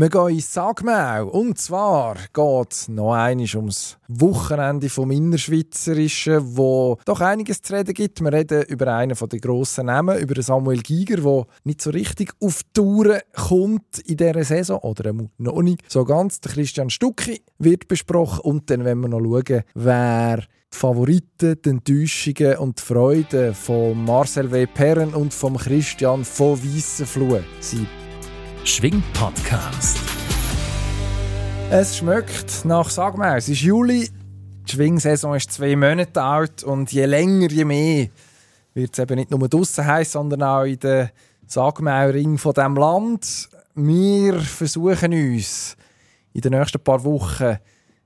Wir gehen ins Sagmau. Und zwar geht es noch einmal ums Wochenende vom Innerschweizerischen, wo doch einiges zu reden gibt. Wir reden über einen der grossen Namen, über Samuel Giger, der nicht so richtig auf die Touren kommt in dieser Saison. Oder noch nicht so ganz. Der Christian Stucki wird besprochen. Und dann wollen wir noch schauen, wer die Favoriten, die Enttäuschungen und die Freuden von Marcel W. Perren und von Christian von Weissenfluh sind. Schwing-Podcast. Es schmeckt nach, sag mal, es ist Juli, die Schwingsaison ist zwei Monate alt und je länger, je mehr wird es eben nicht nur draußen heiß, sondern auch in den Sagmauring von diesem Land. Wir versuchen uns in den nächsten paar Wochen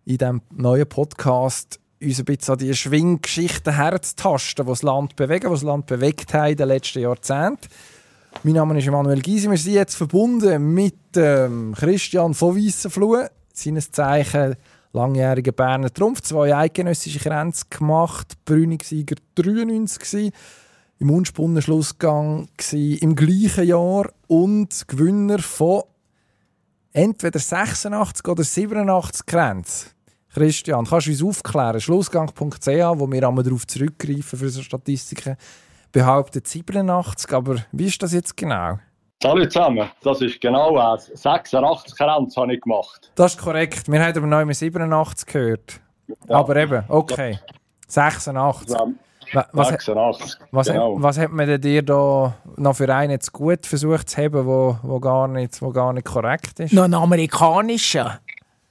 in diesem neuen Podcast uns ein bisschen an die Schwinggeschichten herzutasten, die das Land bewegen, das Land bewegt haben in den letzten Jahrzehnten. Mein Name ist Emanuel Gysi. Wir sind jetzt verbunden mit ähm, Christian von Weissenfluh, seines Zeichen langjähriger Berner Trumpf. Zwei eidgenössische Grenzen gemacht, Brünigsieger 93 im Unspunnen-Schlussgang im gleichen Jahr und Gewinner von entweder 86 oder 87 Grenzen. Christian, kannst du uns aufklären? Schlussgang.ch, wo wir einmal darauf zurückgreifen für so Statistiken behauptet 87, aber wie ist das jetzt genau? Salut zusammen, das ist genau ein 86 Grenz habe ich gemacht. Das ist korrekt, wir haben aber noch immer 87 gehört. Ja. Aber eben, okay, 86. Ja. Was, 86, was, genau. was hat man dir da noch für einen zu gut versucht zu haben, wo, wo, gar, nicht, wo gar nicht korrekt ist? Noch einen amerikanischen?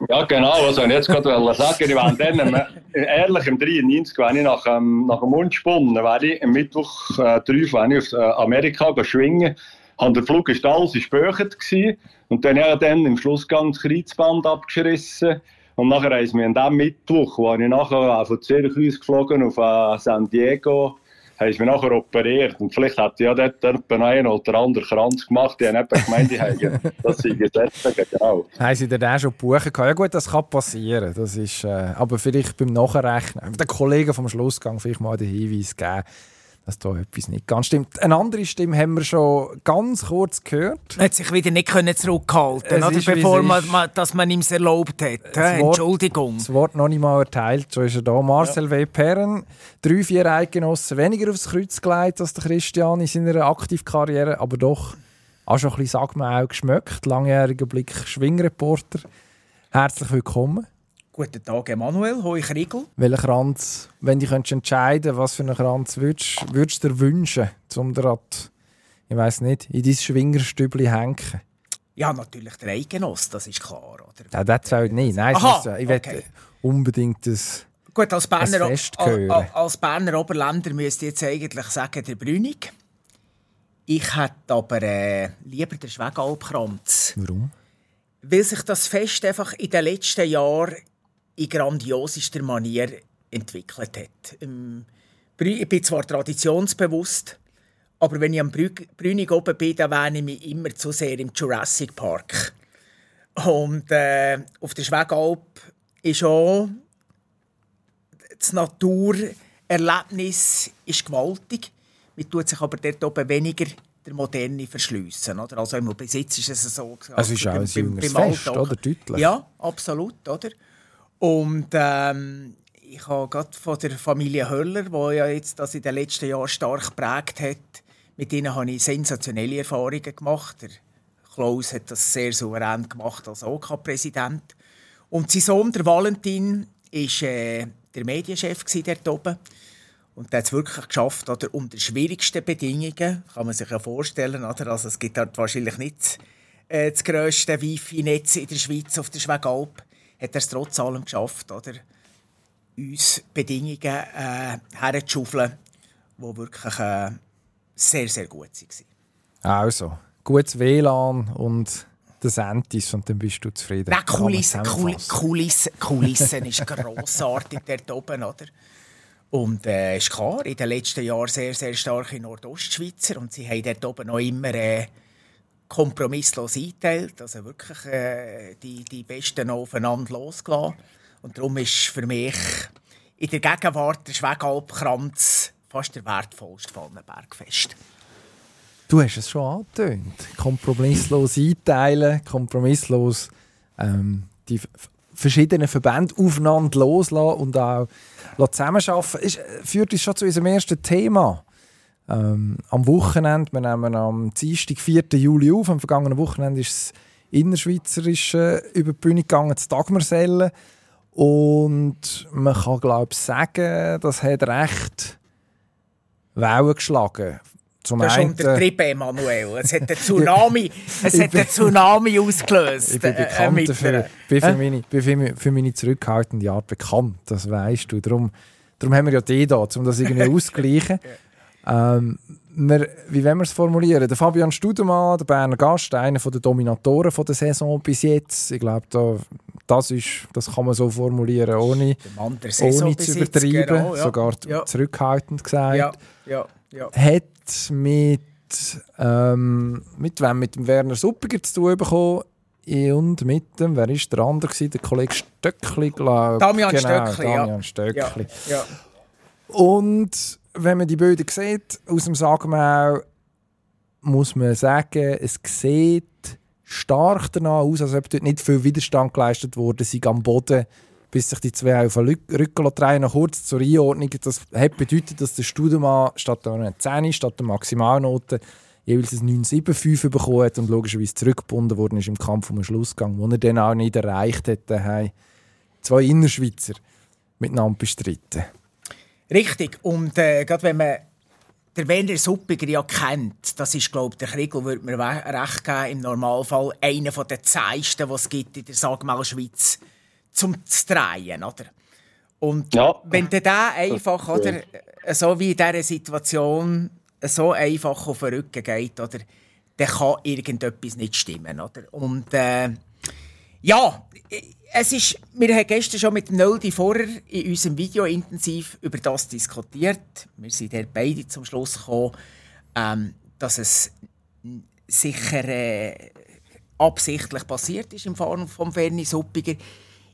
Ja, genau. Also, ich jetzt gerade sagen, ich war dann, ehrlich, im 93, wenn ich nach, ähm, nach dem Mundspunnen, wäre ich am Mittwoch äh, 3 wenn ich auf äh, Amerika schwingen. Und der Flug war alles in Spöchert. Und dann habe ich dann im Schlussgang das Kreuzband abgeschrissen. Und nachher sie mir an diesem Mittwoch, wo ich nachher von Zürich ausgeflogen auf äh, San Diego, haben sie mich nachher operiert. Und vielleicht hat ja dort etwa einen oder anderen Kranz gemacht. Die haben eben gemeint, die haben das sei gesetzt. Genau. Haben sie denn auch schon buchen können? Ja gut, das kann passieren. Das ist, äh, aber vielleicht beim Nachrechnen, den Kollegen vom Schlussgang vielleicht mal den Hinweis geben, dass da etwas nicht ganz stimmt. Eine andere Stimme haben wir schon ganz kurz gehört. Er hat sich wieder nicht können zurückhalten oder? bevor man, man, dass man ihm es erlaubt hat. Das Entschuldigung. das Wort noch nicht mal erteilt, so ist er da. Marcel ja. W. Perren, drei, vier Eidgenossen weniger aufs Kreuz gelegt als der Christian in seiner Aktivkarriere, aber doch auch schon ein bisschen, sagt man auch, geschmeckt. Langjähriger Blick Schwingreporter. Herzlich willkommen. Guten Tag, Emanuel. Hoi, Kriegel. Welchen Kranz, wenn du entscheiden was für einen Kranz würdest, würdest du dir wünschen, um dir ich weiß nicht, in dein Schwingerstübli hängen? Ja, natürlich der Eigenoss, das ist klar. Oder? Ja, das zählt nicht. Nein, Aha, ist, ich okay. will unbedingt das Gut, als Berner, als Berner Oberländer müsste ich jetzt eigentlich sagen, der Brünig. Ich hätte aber äh, lieber den Schwegalbkranz. Warum? Weil sich das Fest einfach in den letzten Jahren in grandiosester Manier entwickelt hat. Ähm, ich bin zwar traditionsbewusst, aber wenn ich am Brünig oben bin, dann wähne ich mich immer zu sehr im Jurassic Park. Und äh, auf der Schwegalp ist auch das Naturerlebnis ist gewaltig. Man tut sich aber dort oben weniger der Moderne verschliessen. Oder? Also im Besitz ist es so. Also es ist auch ein jüngeres Fest, oder? Deutlich. Ja, absolut. Oder? Und ähm, ich habe gerade von der Familie Höller, die ja jetzt das in den letzten Jahren stark geprägt hat, mit ihnen habe ich sensationelle Erfahrungen gemacht. Der Klaus hat das sehr souverän gemacht als OK-Präsident. Und sein Sohn, der Valentin, war äh, der Medienchef dort oben. Und der hat es wirklich geschafft, oder, unter schwierigsten Bedingungen, kann man sich ja vorstellen. Oder? Also es gibt dort wahrscheinlich nicht äh, das grösste Wi-Fi-Netz in der Schweiz auf der Schwegalp hat er es trotz allem geschafft, oder, uns Bedingungen äh, herzuschaufeln, die wirklich äh, sehr, sehr gut waren. Also, gutes WLAN und das Entis und dann bist du zufrieden. Nein, Kulisse, Kulisse, Kulissen ist grossartig dort oben, oder? Und äh, ist klar, in den letzten Jahren sehr, sehr stark in Nordostschweizer und sie haben dort oben noch immer äh, kompromisslos eingeteilt, also wirklich äh, die, die Besten aufeinander losgelassen. Und darum ist für mich in der Gegenwart der Schwegalpkranz fast der wertvollste von allen Bergfest. Du hast es schon angetönt. Kompromisslos einteilen, kompromisslos ähm, die verschiedenen Verbände aufeinander loslassen und auch zusammenarbeiten. Ist, führt uns schon zu unserem ersten Thema. Ähm, am Wochenende, wir nehmen am Dienstag, 4. Juli auf, am vergangenen Wochenende ist es innerschweizerisch äh, über die Bühne gegangen, zu Dagmarsellen. Und man kann, glaube ich, sagen, das hat recht Wellen geschlagen. Zum das ist untertrieben, Emanuel. Es hat einen Tsunami, es hat einen Tsunami ausgelöst. Ich bin äh, bekannt äh, dafür. bin für, meine, bin für, meine, für meine zurückhaltende Art bekannt, das weißt du. Darum, darum haben wir ja die da, um das irgendwie auszugleichen. Ähm, wir, wie wollen wir es formulieren? Der Fabian Studemann, der Berner Gast, einer der Dominatoren der Saison bis jetzt. Ich glaube, da, das, ist, das kann man so formulieren, ohne, ohne zu übertreiben, genau, ja. sogar ja. zurückhaltend gesagt. Ja. Ja. Ja. Hat mit, ähm, mit wem? Mit dem Werner Suppiger zu tun bekommen. Und mit dem, wer war der andere? Gewesen? Der Kollege Stöckli, glaube ich. Damian genau, Stöckli, Damian ja. Stöckli. Ja. Und wenn man die Bilder sieht, aus dem Sagmau, muss man sagen, es sieht stark danach aus, als ob dort nicht viel Widerstand geleistet wurde, sie am Boden bis sich die zwei auf den Rücken drehen. Noch kurz zur Einordnung. Das hat bedeutet, dass der Studemann statt einer 10, statt der Maximalnote jeweils ein 9,75 bekommen hat und logischerweise zurückgebunden worden ist im Kampf um den Schlussgang, wo er dann auch nicht erreicht hat. haben zwei Innerschweizer miteinander bestritten. Richtig. Und äh, gerade wenn man der Werner Suppiger ja kennt, das ist, glaube ich, der Kriegel, würde mir recht geben, im Normalfall einer der zeigsten, die es gibt in der Sagmal-Schweiz zum zu drehen, oder? Und ja. wenn der da einfach, oder, so wie in dieser Situation, so einfach auf den Rücken geht, oder, dann kann irgendetwas nicht stimmen, oder? Und äh, ja, es ist, wir haben gestern schon mit Nöldi vorher in unserem Video intensiv über das diskutiert. Wir sind dort beide zum Schluss gekommen, ähm, dass es sicher äh, absichtlich passiert ist im Fall von Ferni Suppiger.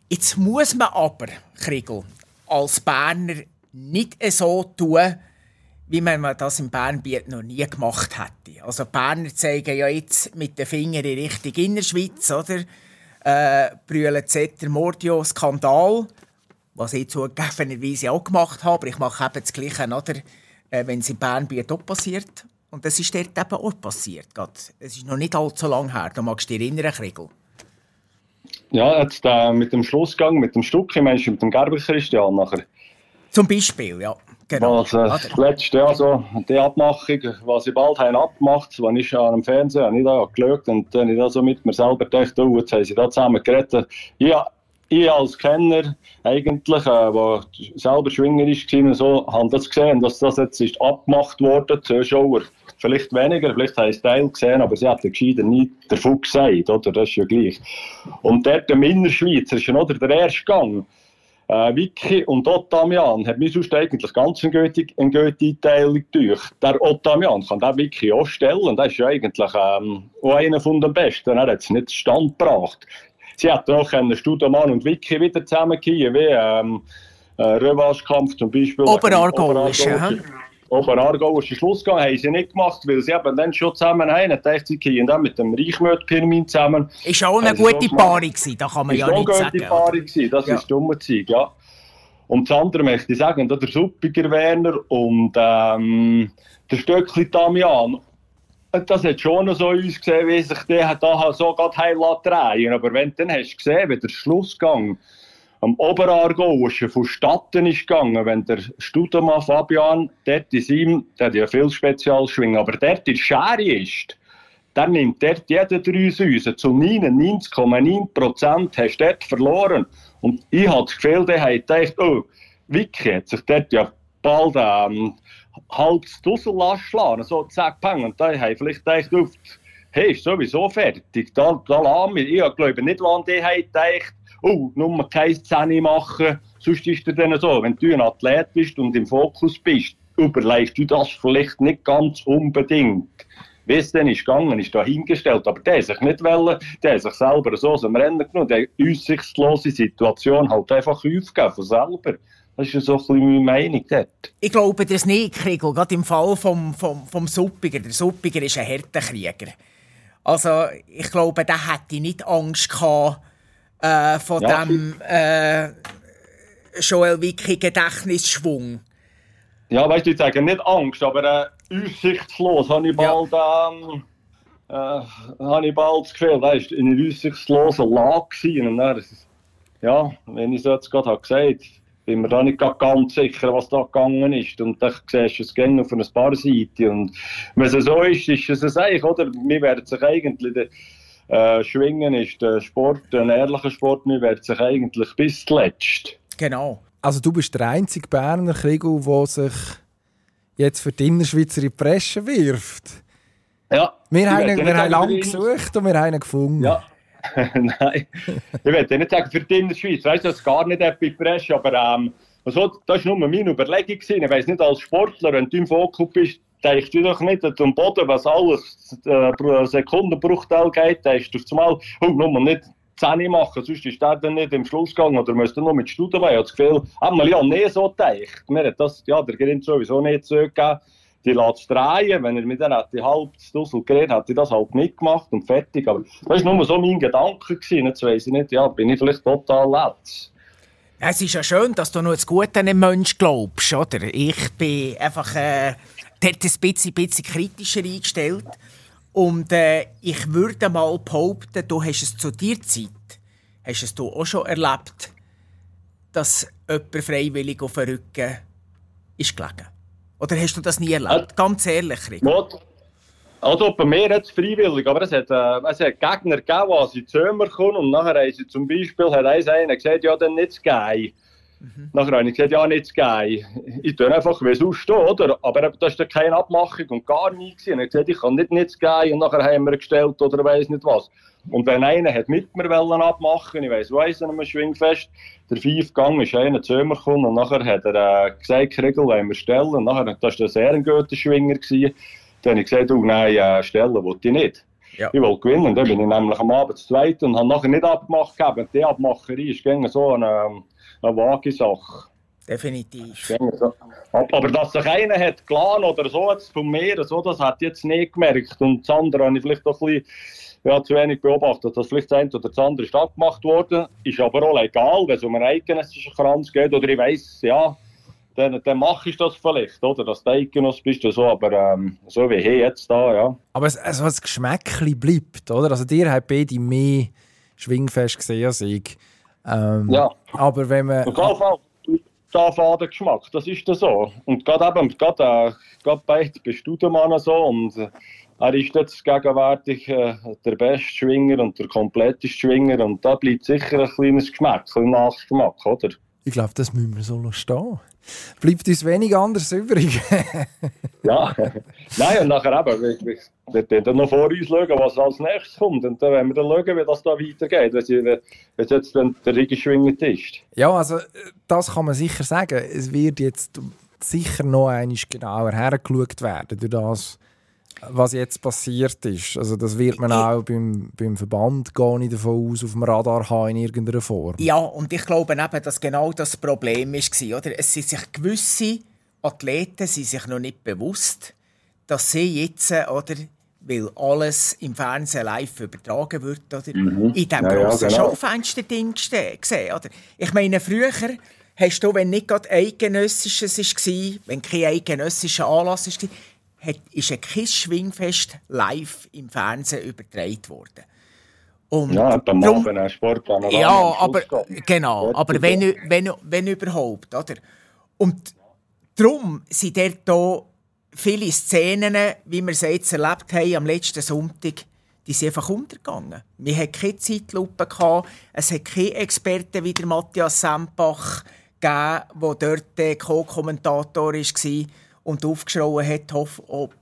Jetzt muss man aber, Kriegel, als Berner nicht so tun, wie man das im Bernbiet noch nie gemacht hätte. Also Berner zeigen ja jetzt mit den Fingern in Richtung Innerschweiz, oder? Äh, brüllen Zetter Mordio Skandal, was ich zugegebenerweise auch gemacht habe, aber ich mache eben das Gleiche, oder? Äh, wenn es im Bernbiet auch passiert. Und das ist dort eben auch passiert. Es ist noch nicht allzu lange her, da magst du dich erinnern, Kriegel. Ja, jetzt äh, mit dem Schlussgang, mit dem Stück, ich meine, mit dem Gerber Christian nachher. Zum Beispiel, ja. Genau. Was, äh, das letzte Jahr so, die Abmachung, was sie bald haben abgemacht, als ich an dem Fernsehen habe, ich da geschaut und dann habe ich da so mit mir selber gedacht, oh, jetzt haben sie da zusammen geredet. Ja, ich als Kenner, eigentlich, äh, der selber schwingerisch war, so, habe das gesehen, dass das jetzt ist abgemacht wurde, Zuschauer vielleicht weniger, vielleicht haben sie Teil gesehen, aber sie hätten gescheiter nie davon gesagt, oder? Das ist ja gleich. Und dort im Innerschweizer ist ja noch der erste Gang. Äh, Vicky und Ottamian hat mir sonst eigentlich ganz eine gute, eine gute Einteilung durch. Der Ottamian kann der Vicky auch stellen. Der ist ja eigentlich ähm, auch einer von den Besten. Er hat es nicht Stand gebracht. Sie hätten auch einen Studemann und Vicky wieder zusammengehen, wie ähm, äh, Revanche-Kampf zum Beispiel. Oberargauisch, ja. Oberargau ist Schluss gegangen, haben sie nicht gemacht, weil sie eben dann schon zusammen haben. Dachte sie gehen dann mit dem Reichmöt-Pirmin zusammen. Ist auch eine gute Paarung gewesen, da kann man ja nicht sagen. Ist auch eine gute Paarung gewesen, das ja. ist dumme Zeit, ja. Und das andere möchte ich sagen, der Suppiger Werner und ähm, der Stöckli Damian, das hat schon so ausgesehen, wie sich der da so gerade heil drehen Aber wenn du dann hast gesehen, wie der Schlussgang am Oberaargau ist von Statten ist gegangen, wenn der Studemann Fabian dort in seinem, der hat ja viel Spezialschwingen, aber dort in Schere ist, dann nimmt dort jeder drei Säusen. Zu 99,9 Prozent hast du dort verloren. Und ich habe das Gefühl, der hat gedacht, oh, Vicky hat sich dort ja bald ähm, halb das Dussel schlagen, so zack, pang. Und da haben vielleicht gedacht, hey, ist sowieso fertig, da, da lassen wir. Ich glaube nicht, wann die haben gedacht, oh, nur keine Szene machen. Sonst ist es dann so, wenn du ein Athlet bist und im Fokus bist, überlegst du das vielleicht nicht ganz unbedingt. Wie es dann ist gegangen, ist da hingestellt. Aber der sich nicht wollen, der sich selber so aus dem Rennen genommen, der aussichtslose Situation halt einfach aufgegeben von selber. Das ist so ein bisschen meine Meinung dort. Ich glaube das nicht, Kriegel. Gerade im Fall vom, vom, vom Suppiger. Der Suppiger ist ein Härtekrieger. Also, ich glaube, der hätte nicht Angst gehabt äh, von ja, dem äh, Joel Wicki Gedächtnisschwung. Ja, weißt du, ich sage nicht Angst, aber äh, aussichtslos habe ich bald, ja. ähm, äh, habe ich bald das Gefühl, weißt, in einer aussichtslosen Lage gewesen. Und dann, ja, wenn ich es jetzt gerade habe gesagt bin mir da nicht ganz sicher, was da gegangen ist. Und dann siehst du es gerne auf einer paar Seiten. Und wenn es so ist, ist es es eigentlich, oder? Wir werden sich eigentlich, äh, Schwingen ist der Sport, ein ehrlicher Sport, wir werden sich eigentlich bis zuletzt. Genau. Also du bist der einzige Berner Kriegel, der sich jetzt für die Innerschweizer in die Bresche wirft. Ja. Wir haben, ihn, wir haben lange gesucht und wir haben ihn gefunden. Ja. Nein, ich will nicht sagen für die Innerschweiz, weißt du, das gar nicht bei Bresche, aber ähm, also, das war nur meine Überlegung. Gewesen. Ich weiss nicht, als Sportler, wenn du im Fokus bist, denkst du doch nicht am Boden, was alles äh, Sekundenbruchteil geht, denkst du zumal, oh, nur nicht 10 machen, sonst ist der dann nicht im Schluss gegangen oder müsste nur mit Studien Ich habe das Gefühl, haben wir ja nie so gedacht. Mir das, ja, der Grind sowieso nicht zugegeben. Die lässt es drehen. Wenn er mit dann die halb Dussel geredet hat, ich das halt mitgemacht und fertig. Aber das war nur so mein Gedanke. Gewesen. Jetzt weiss ich nicht, ja, bin ich vielleicht total letzt. Es ist ja schön, dass du nur das Gute an den Menschen glaubst, oder? Ich bin einfach äh, dort ein bisschen, bisschen kritischer eingestellt. Und äh, ich würde mal behaupten, du hast es zu dir Zeit, hast es du auch schon erlebt, dass jemand freiwillig auf den Rücken ist gelegen. Oder hast du das nie erlebt? Äh, Ganz ehrlich, Rick. Also bei mir jetzt freiwillig, aber es hat, äh, es hat Gegner gegeben, die in Zömer kommen und nachher haben sie zum Beispiel hat einer gesagt, ja dann nicht geil. Mhm. Nachher habe ich gesagt, ja, nicht geil. Ich tue einfach wie sonst, oder? Aber das war keine Abmachung und gar nichts. Ich habe gesagt, ich kann nicht nicht geil. Und nachher haben wir gestellt oder weiß nicht was. Und wenn einer hat mit mir wollen abmachen, ich weiss, weiss an einem Schwingfest, der Fünfgang ist einer zu mir gekommen und nachher hat er äh, gesagt, Kriegel wollen wir stellen. Und nachher, das war ein sehr guter Schwinger. Gewesen. Dann habe ich gesagt, oh nein, äh, stellen wollte ich nicht. Ja. Ich wollte gewinnen. Dann bin ich nämlich am Abend zweit und habe nachher nicht abgemacht gegeben. Die Abmacherei ist so eine eine vage Sache. Definitiv. Aber dass sich einer hat geladen oder so jetzt von mir, so, das hat jetzt nicht gemerkt. Und das andere habe ich vielleicht doch ein bisschen ja, zu wenig beobachtet, dass vielleicht das eine oder das andere abgemacht worden. Ist aber auch legal, wenn es um einen eidgenössischen Kranz geht. Oder ich weiss, ja, dann, dann mache ich das vielleicht, oder? Dass du Eidgenoss bist oder so, aber ähm, so wie hier jetzt da, ja. Aber es, also das Geschmäckchen bleibt, oder? Also dir hat beide mehr Schwingfest gesehen als ich. Ähm, ja. Aber wenn man... da der Geschmack, das ist so. Und gerade eben, gerade, äh, gerade bei Studemann so und äh, er ist jetzt gegenwärtig äh, der beste Schwinger und der kompletteste Schwinger und da bleibt sicher ein kleines Geschmack, ein Nachgeschmack, oder? Ich glaube, das müssen wir so stehen. Bleibt uns wenig anders übrig. ja, nein, und nachher eben, wir dann noch vor uns schauen, was als nächstes kommt. Und dann werden wir dann schauen, wie das da weitergeht, wenn, wenn jetzt dann der Regen schwingend ist. Ja, also das kann man sicher sagen. Es wird jetzt sicher noch einmal genauer hergeschaut werden durch das, was jetzt passiert ist. Also das wird man auch beim, beim Verband gar nicht davon aus, auf dem Radar haben in irgendeiner Form. Ja, und ich glaube eben, dass genau das Problem war. Oder? Es sind sich gewisse Athleten sind sich noch nicht bewusst, dass sie jetzt, oder, weil alles im Fernsehen live übertragen wird, oder, mhm. in diesem ja, grossen ja, genau. Schaufenster-Ding gesehen. Oder? Ich meine, früher hast du, wenn nicht gerade eidgenössisches war, wenn kein eidgenössischer Anlass war, hat, ist ein KISS-Schwingfest live im Fernsehen übertragen worden. Und ja, drum, Abend Sportpanorama. Ja, aber, genau, aber wenn, wenn, wenn überhaupt. Oder? Und darum sind dort hier viele Szenen, wie wir sie jetzt erlebt haben am letzten Sonntag, die sind einfach untergegangen. Wir hatten keine Zeitlupe, es hat keine Experten wie der Matthias Sempach gegeben, der dort Co-Kommentator war und aufgeschrien hat, hopp,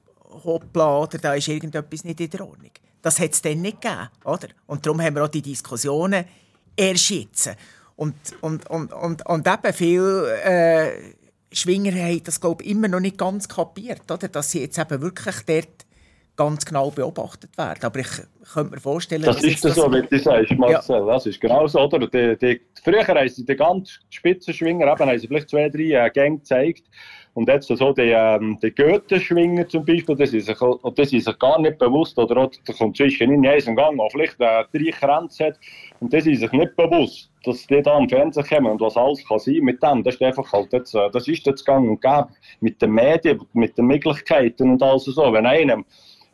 hoppla, oder da ist irgendetwas nicht in der Ordnung. Das hat es dann nicht gegeben. Oder? Und darum haben wir auch die Diskussionen erst jetzt. Und, und, und, und, und eben viele äh, Schwinger haben das glaube ich, immer noch nicht ganz kapiert, oder? dass sie jetzt eben wirklich dort ganz genau beobachtet werden. Aber ich könnte mir vorstellen, das ist das so, wie du sagst, Marcel. Ja. Das ist genau so. Oder? Die, die, früher haben sie die ganz Spitzenschwinger, eben, haben sie vielleicht zwei, drei äh, Gänge gezeigt. Und jetzt so die, ähm, Goethe-Schwinger zum Beispiel, das ist, sich, das ist sich gar nicht bewusst. Oder auch, da kommt zwischen in jedem Gang auch vielleicht äh, drei Grenzen hat. Und das ist sich nicht bewusst, dass die da am Fernsehen kommen und was alles kann sein mit dem. Das ist einfach halt jetzt, äh, das ist jetzt Gang und Gäbe mit den Medien, mit den Möglichkeiten und alles so. Wenn einem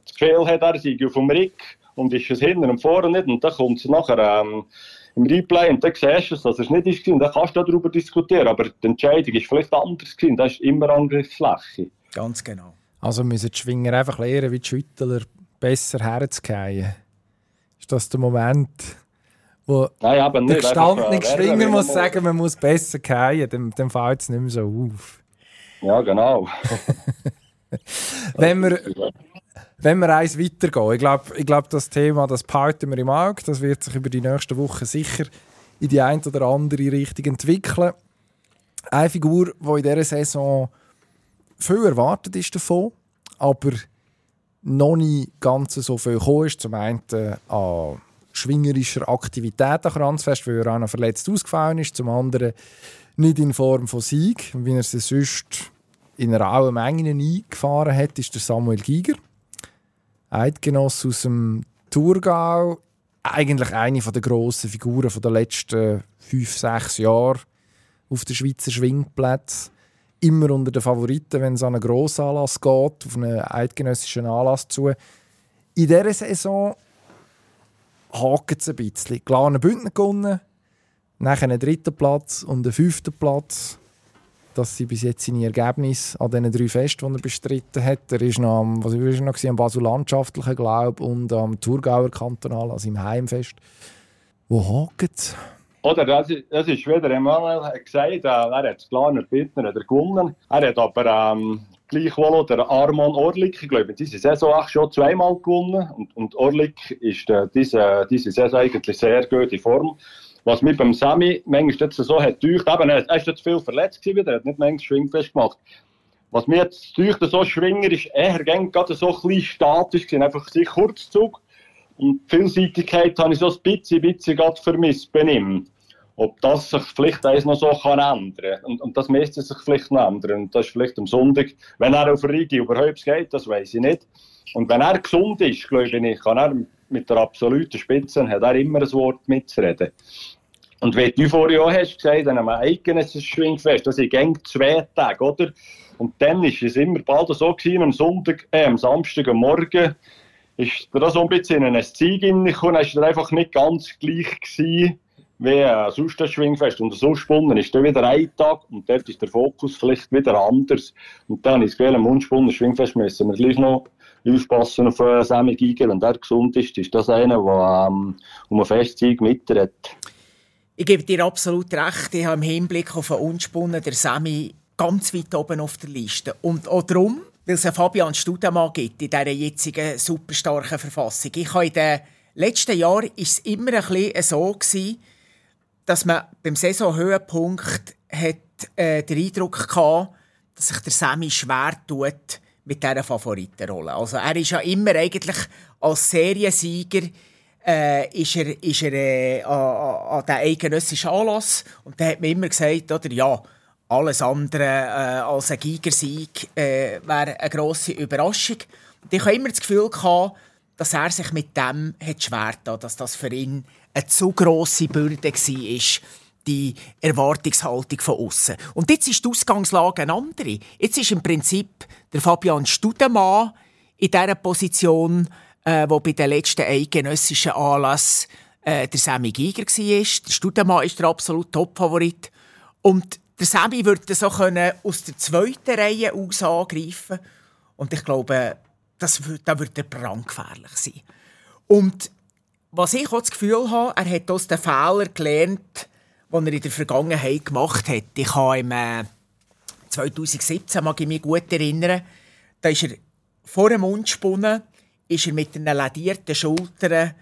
das Gefühl hat, er sei auf dem Rick und ist es hinten und vorne nicht und dann kommt es nachher ähm, im Replay und dann siehst du es, dass es nicht ist und dann kannst du darüber diskutieren, aber die Entscheidung ist vielleicht anders gewesen, das ist immer Angriffsfläche. Ganz genau. Also müssen die Schwinger einfach lernen, wie die Schüttler besser herzugehen. Ist das der Moment, wo Nein, aber der gestandene äh, Schwinger muss sagen, man muss besser gehen, dann, dann fällt es nicht mehr so auf. Ja, genau. Wenn wir wenn wir eins weitergehen, ich glaube, ich glaub, das Thema, das behalten wir im Auge, das wird sich über die nächsten Wochen sicher in die eine oder andere Richtung entwickeln. Eine Figur, die in dieser Saison viel erwartet ist davon, aber noch nicht ganz so viel gekommen ist. Zum einen äh, an schwingerischer Aktivität an Kranzfest, weil er auch noch verletzt ausgefallen ist. Zum anderen nicht in Form von Sieg, wie er sie sonst in einer rauen Menge eingefahren hat, ist der Samuel Giger. Eidgenoss aus dem Thurgau. Eigentlich eine der grossen Figuren der letzten fünf, sechs Jahre auf den Schweizer Schwingplätzen. Immer unter den Favoriten, wenn es an einen Grossanlass geht, auf einen eidgenössischen Anlass zu. In dieser Saison hakt es ein bisschen. Klar, einen Bündner gewonnen, nachher einen dritten Platz und einen fünften Platz dass sie bis jetzt seine Ergebnisse an diesen drei Festen, die er bestritten hat, er ist noch am, was war noch, am Basel Landschaftlichen, glaube und am Thurgauer Kantonal, also im Heimfest. Wo hakt es? Oder das ist, das ist wieder, hat gesagt, äh, er hat klar nicht Bittner gewonnen. Er hat aber ähm, gleichwohl der Armand Orlik, ich glaube, diese Saison auch schon zweimal gewonnen. Und, und Orlik ist äh, diese, diese Saison eigentlich sehr gut in Form. Was mir beim Sammy manchmal jetzt so hat gedacht, eben, er ist jetzt viel verletzt gewesen, er hat nicht manchmal Schwingfest gemacht. Was mir jetzt gedacht, so Schwinger ist eher gerade so ein bisschen statisch gewesen, einfach sich Kurzzug. Und die Vielseitigkeit habe ich so ein bisschen, bisschen vermisst bei ihm. Ob das sich vielleicht eins noch so kann ändern und, und das müsste sich vielleicht noch ändern. Und das ist vielleicht am Sonntag, wenn er auf Rigi überhaupt geht, das weiß ich nicht. Und wenn er gesund ist, glaube ich, kann er mit der absoluten Spitze, hat er immer ein Wort mitzureden. Und wie du vorhin auch hast gesagt, an einem eigenen Schwingfest, das sind zwei Tage, oder? Und dann ist es immer bald so gewesen, am Sonntag, äh, am Samstag, am Morgen, ist da so ein bisschen in ein Zeug reingekommen, ist er einfach nicht ganz gleich gewesen, wie äh, sonst das Schwingfest. Und so spannend ist dann wieder ein Tag und dort ist der Fokus vielleicht wieder anders. Und dann ist es am unspunnen Schwingfest müssen wir gleich noch aufpassen auf äh, Sammy Giger. Wenn der gesund ist, ist das einer, der ähm, um ein Festsieg mitredet. Ich gebe dir absolut recht. Ich habe im Hinblick auf den Unspunnen der Semi ganz weit oben auf der Liste. Und auch darum, weil es einen Fabian Studemann gibt in dieser jetzigen super starken Verfassung. Ich habe in den letzten Jahren ist es immer ein bisschen so gewesen, dass man beim Saisonhöhepunkt hat, äh, den Eindruck hatte, dass sich der Semi schwer tut mit dieser Favoritenrolle. Also er ist ja immer eigentlich als Seriensieger äh, ist er, ist er äh, an, an den eidgenössischen Anlass. Und da hat man immer gesagt, oder, ja, alles andere äh, als ein Gigersieg äh, wäre eine grosse Überraschung. Und ich habe immer das Gefühl gehabt, dass er sich mit dem hat schwer hat, dass das für ihn eine zu grosse Bürde war, die Erwartungshaltung von außen. Und jetzt ist die Ausgangslage eine andere. Jetzt ist im Prinzip der Fabian Studemann in dieser Position, äh, wo bei den letzten eidgenössischen Anlass äh, der Sammy Giger war. Der Studemann ist der absolute Top-Favorit. Und der Sammy würde so können aus der zweiten Reihe aus angreifen Und ich glaube, das wird, das wird brandgefährlich sein. Und was ich auch das Gefühl habe, er hat aus den Fehlern gelernt, die er in der Vergangenheit gemacht hat. Ich habe im äh, 2017, mag ich mich gut erinnern, da ist er vor dem Mund gesponnen ist er mit einer ladierten Schulter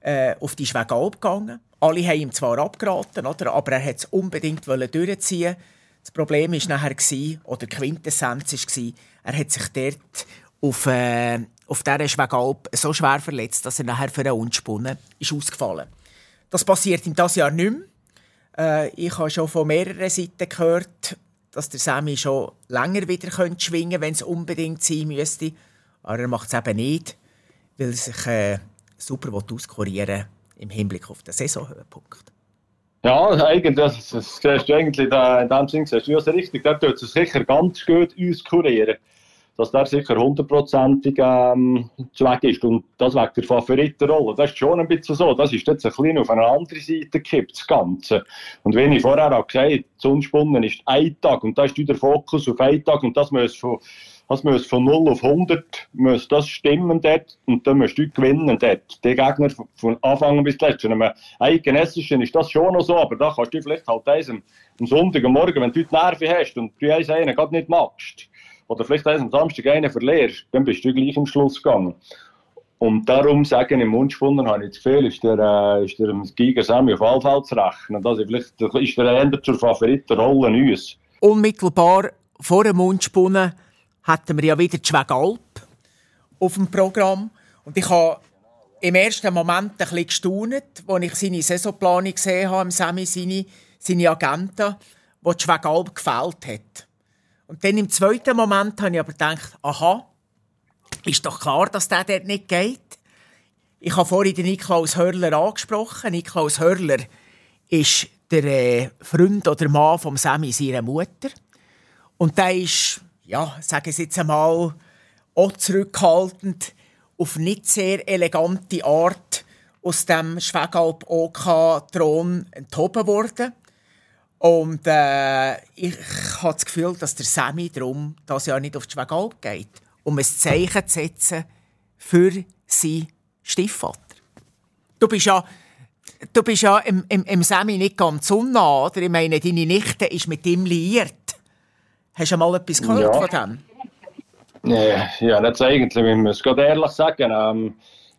äh, auf die Schwegalp gegangen. Alle haben ihm zwar abgeraten, oder? aber er wollte es unbedingt durchziehen. Das Problem war nachher, oder die Quintessenz war, er hat sich dort auf, äh, auf dieser Schwegalp so schwer verletzt, dass er nachher für einen Unspunnen ist ausgefallen Das passiert ihm das Jahr nicht mehr. Äh, ich habe schon von mehreren Seiten gehört, dass der Sammy schon länger wieder schwingen könnte, wenn es unbedingt sein müsste. Aber er macht es eben nicht, weil er sich äh, super auskurieren im Hinblick auf den Saisonhöhepunkt. Ja, eigentlich, das, das siehst du eigentlich da, in dem Sinn, siehst du ja richtig, der tut es sicher ganz gut auskurieren dass der sicher hundertprozentig ähm, weg ist. Und das wegen der Favoritenrolle. Das ist schon ein bisschen so. Das ist jetzt ein bisschen auf eine andere Seite gekippt, das Ganze. Und wie ich vorher auch gesagt habe, Sonnenspunnen ist ein Tag und da ist der Fokus auf einen Tag und das muss von, das muss von 0 auf 100 muss das stimmen dort und dann musst du gewinnen dort. Die Gegner von Anfang bis zuletzt. Einem Eigenessischen ist das schon noch so, aber da kannst du vielleicht halt eins am, Sonntagmorgen, wenn du die Nerven hast und du eins einen gerade nicht magst, oder vielleicht eins am Samstag einen verlierst, dann bist du gleich am Schluss gegangen. Und darum sagen im Mundspunnen habe ich das Gefühl, ist der, äh, ist der Giga Sammy auf alle Fälle zu rechnen. Das ist vielleicht ist der eher zur Favoritenrolle uns. Unmittelbar vor dem Mundspunnen hatten wir ja wieder die Schwegalp auf dem Programm. Und ich habe im ersten Moment ein bisschen gestaunt, als ich seine Saisonplanung gesehen habe, Sammy, seine, seine Agenten, wo die Schwegalp gefällt hat. Und dann im zweiten Moment habe ich aber gedacht, aha, ist doch klar, dass der dort nicht geht. Ich habe vorhin den Niklaus Hörler angesprochen. Niklaus Hörler ist der äh, Freund oder Mann von Sammy, seiner Mutter. Und der ist, ja, sagen Sie jetzt einmal, auch zurückhaltend, auf nicht sehr elegante Art aus dem Schwegalp OK-Thron enthoben worden. Und äh, ich habe das Gefühl, dass der Sammy darum das ja nicht auf die Schwegalp geht, um ein Zeichen zu setzen für seinen Stiefvater. Du bist ja, du bist ja im, im, im Sammy nicht ganz unnah, oder? Ich meine, deine Nichte ist mit ihm liiert. Hast du mal etwas gehört ja. von dem? Ja, ja, nicht eigentlich. Ich muss gerade ehrlich sagen, ähm,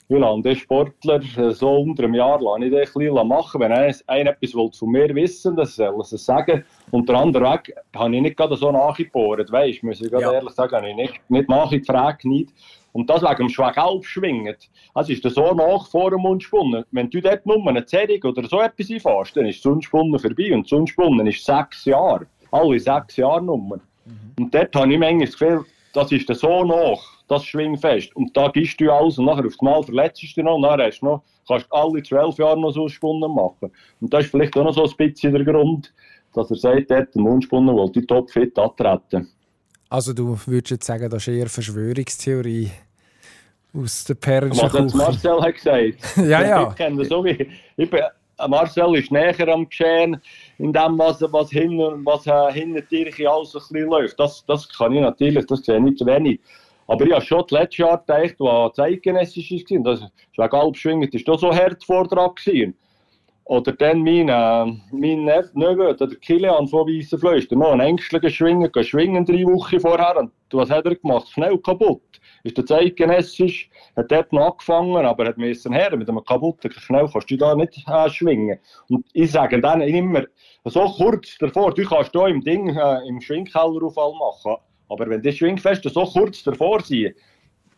lasse den Sportler äh, so unter einem Jahr lasse ich den ein bisschen machen. Wenn einer, etwas von mir wissen will, soll er es sagen. Und der andere Weg habe ich nicht gerade so nachgebohrt. Weißt muss ich gerade ja. ehrlich sagen, habe ich nicht, nicht nachgefragt. Nicht. Und das wegen dem Schwag schwingen. Das ist so nach vor dem Mundspunnen. Wenn du dort nur eine Zerrung oder so etwas einfährst, dann ist das Mundspunnen vorbei. Und das Mundspunnen ist sechs Jahre. Alle sechs Jahre Nummer. Mhm. Und dort habe ich manchmal das Gefühl, das ist so nach das Schwingfest. Und da gibst du alles und nachher auf Mal verletzt du dich noch und dann hast noch, kannst du alle zwölf Jahre noch so Spunnen machen. Und das ist vielleicht auch noch so ein bisschen der Grund, dass er sagt, der Mundspunnen wollte topfit antreten. Also du würdest jetzt sagen, das ist eher Verschwörungstheorie aus der perrischen Was Marcel hat gesagt. ja, ja. Ich kenne das so wie... Ich bin, Marcel ist näher am Geschehen, in dem, was, was, hin, was äh, hinter dir alles ein bisschen läuft. Das, das kann ich natürlich, das sehe ich nicht zu wenig. Aber ich habe schon das letzte Jahr gedacht, wo zeitgenössisch war, das war Galbschwingen, das war so Herzvortrag. Gewesen. Oder dann mein, äh, mein Neveu, der Kilian von Weissenflöß, der noch einen ängstlichen Schwingen, schwingen drei Wochen vorher. Und was hat er gemacht? Schnell kaputt. Ist der zeitgenössisch, hat dort noch angefangen, aber hat müssen her, mit einem kaputten Schnell kannst du da nicht äh, schwingen. Und ich sage dann immer, so kurz davor, du kannst hier im Ding, äh, im Schwingkellerauffall machen. Aber wenn die Schwingfeste so kurz davor sind,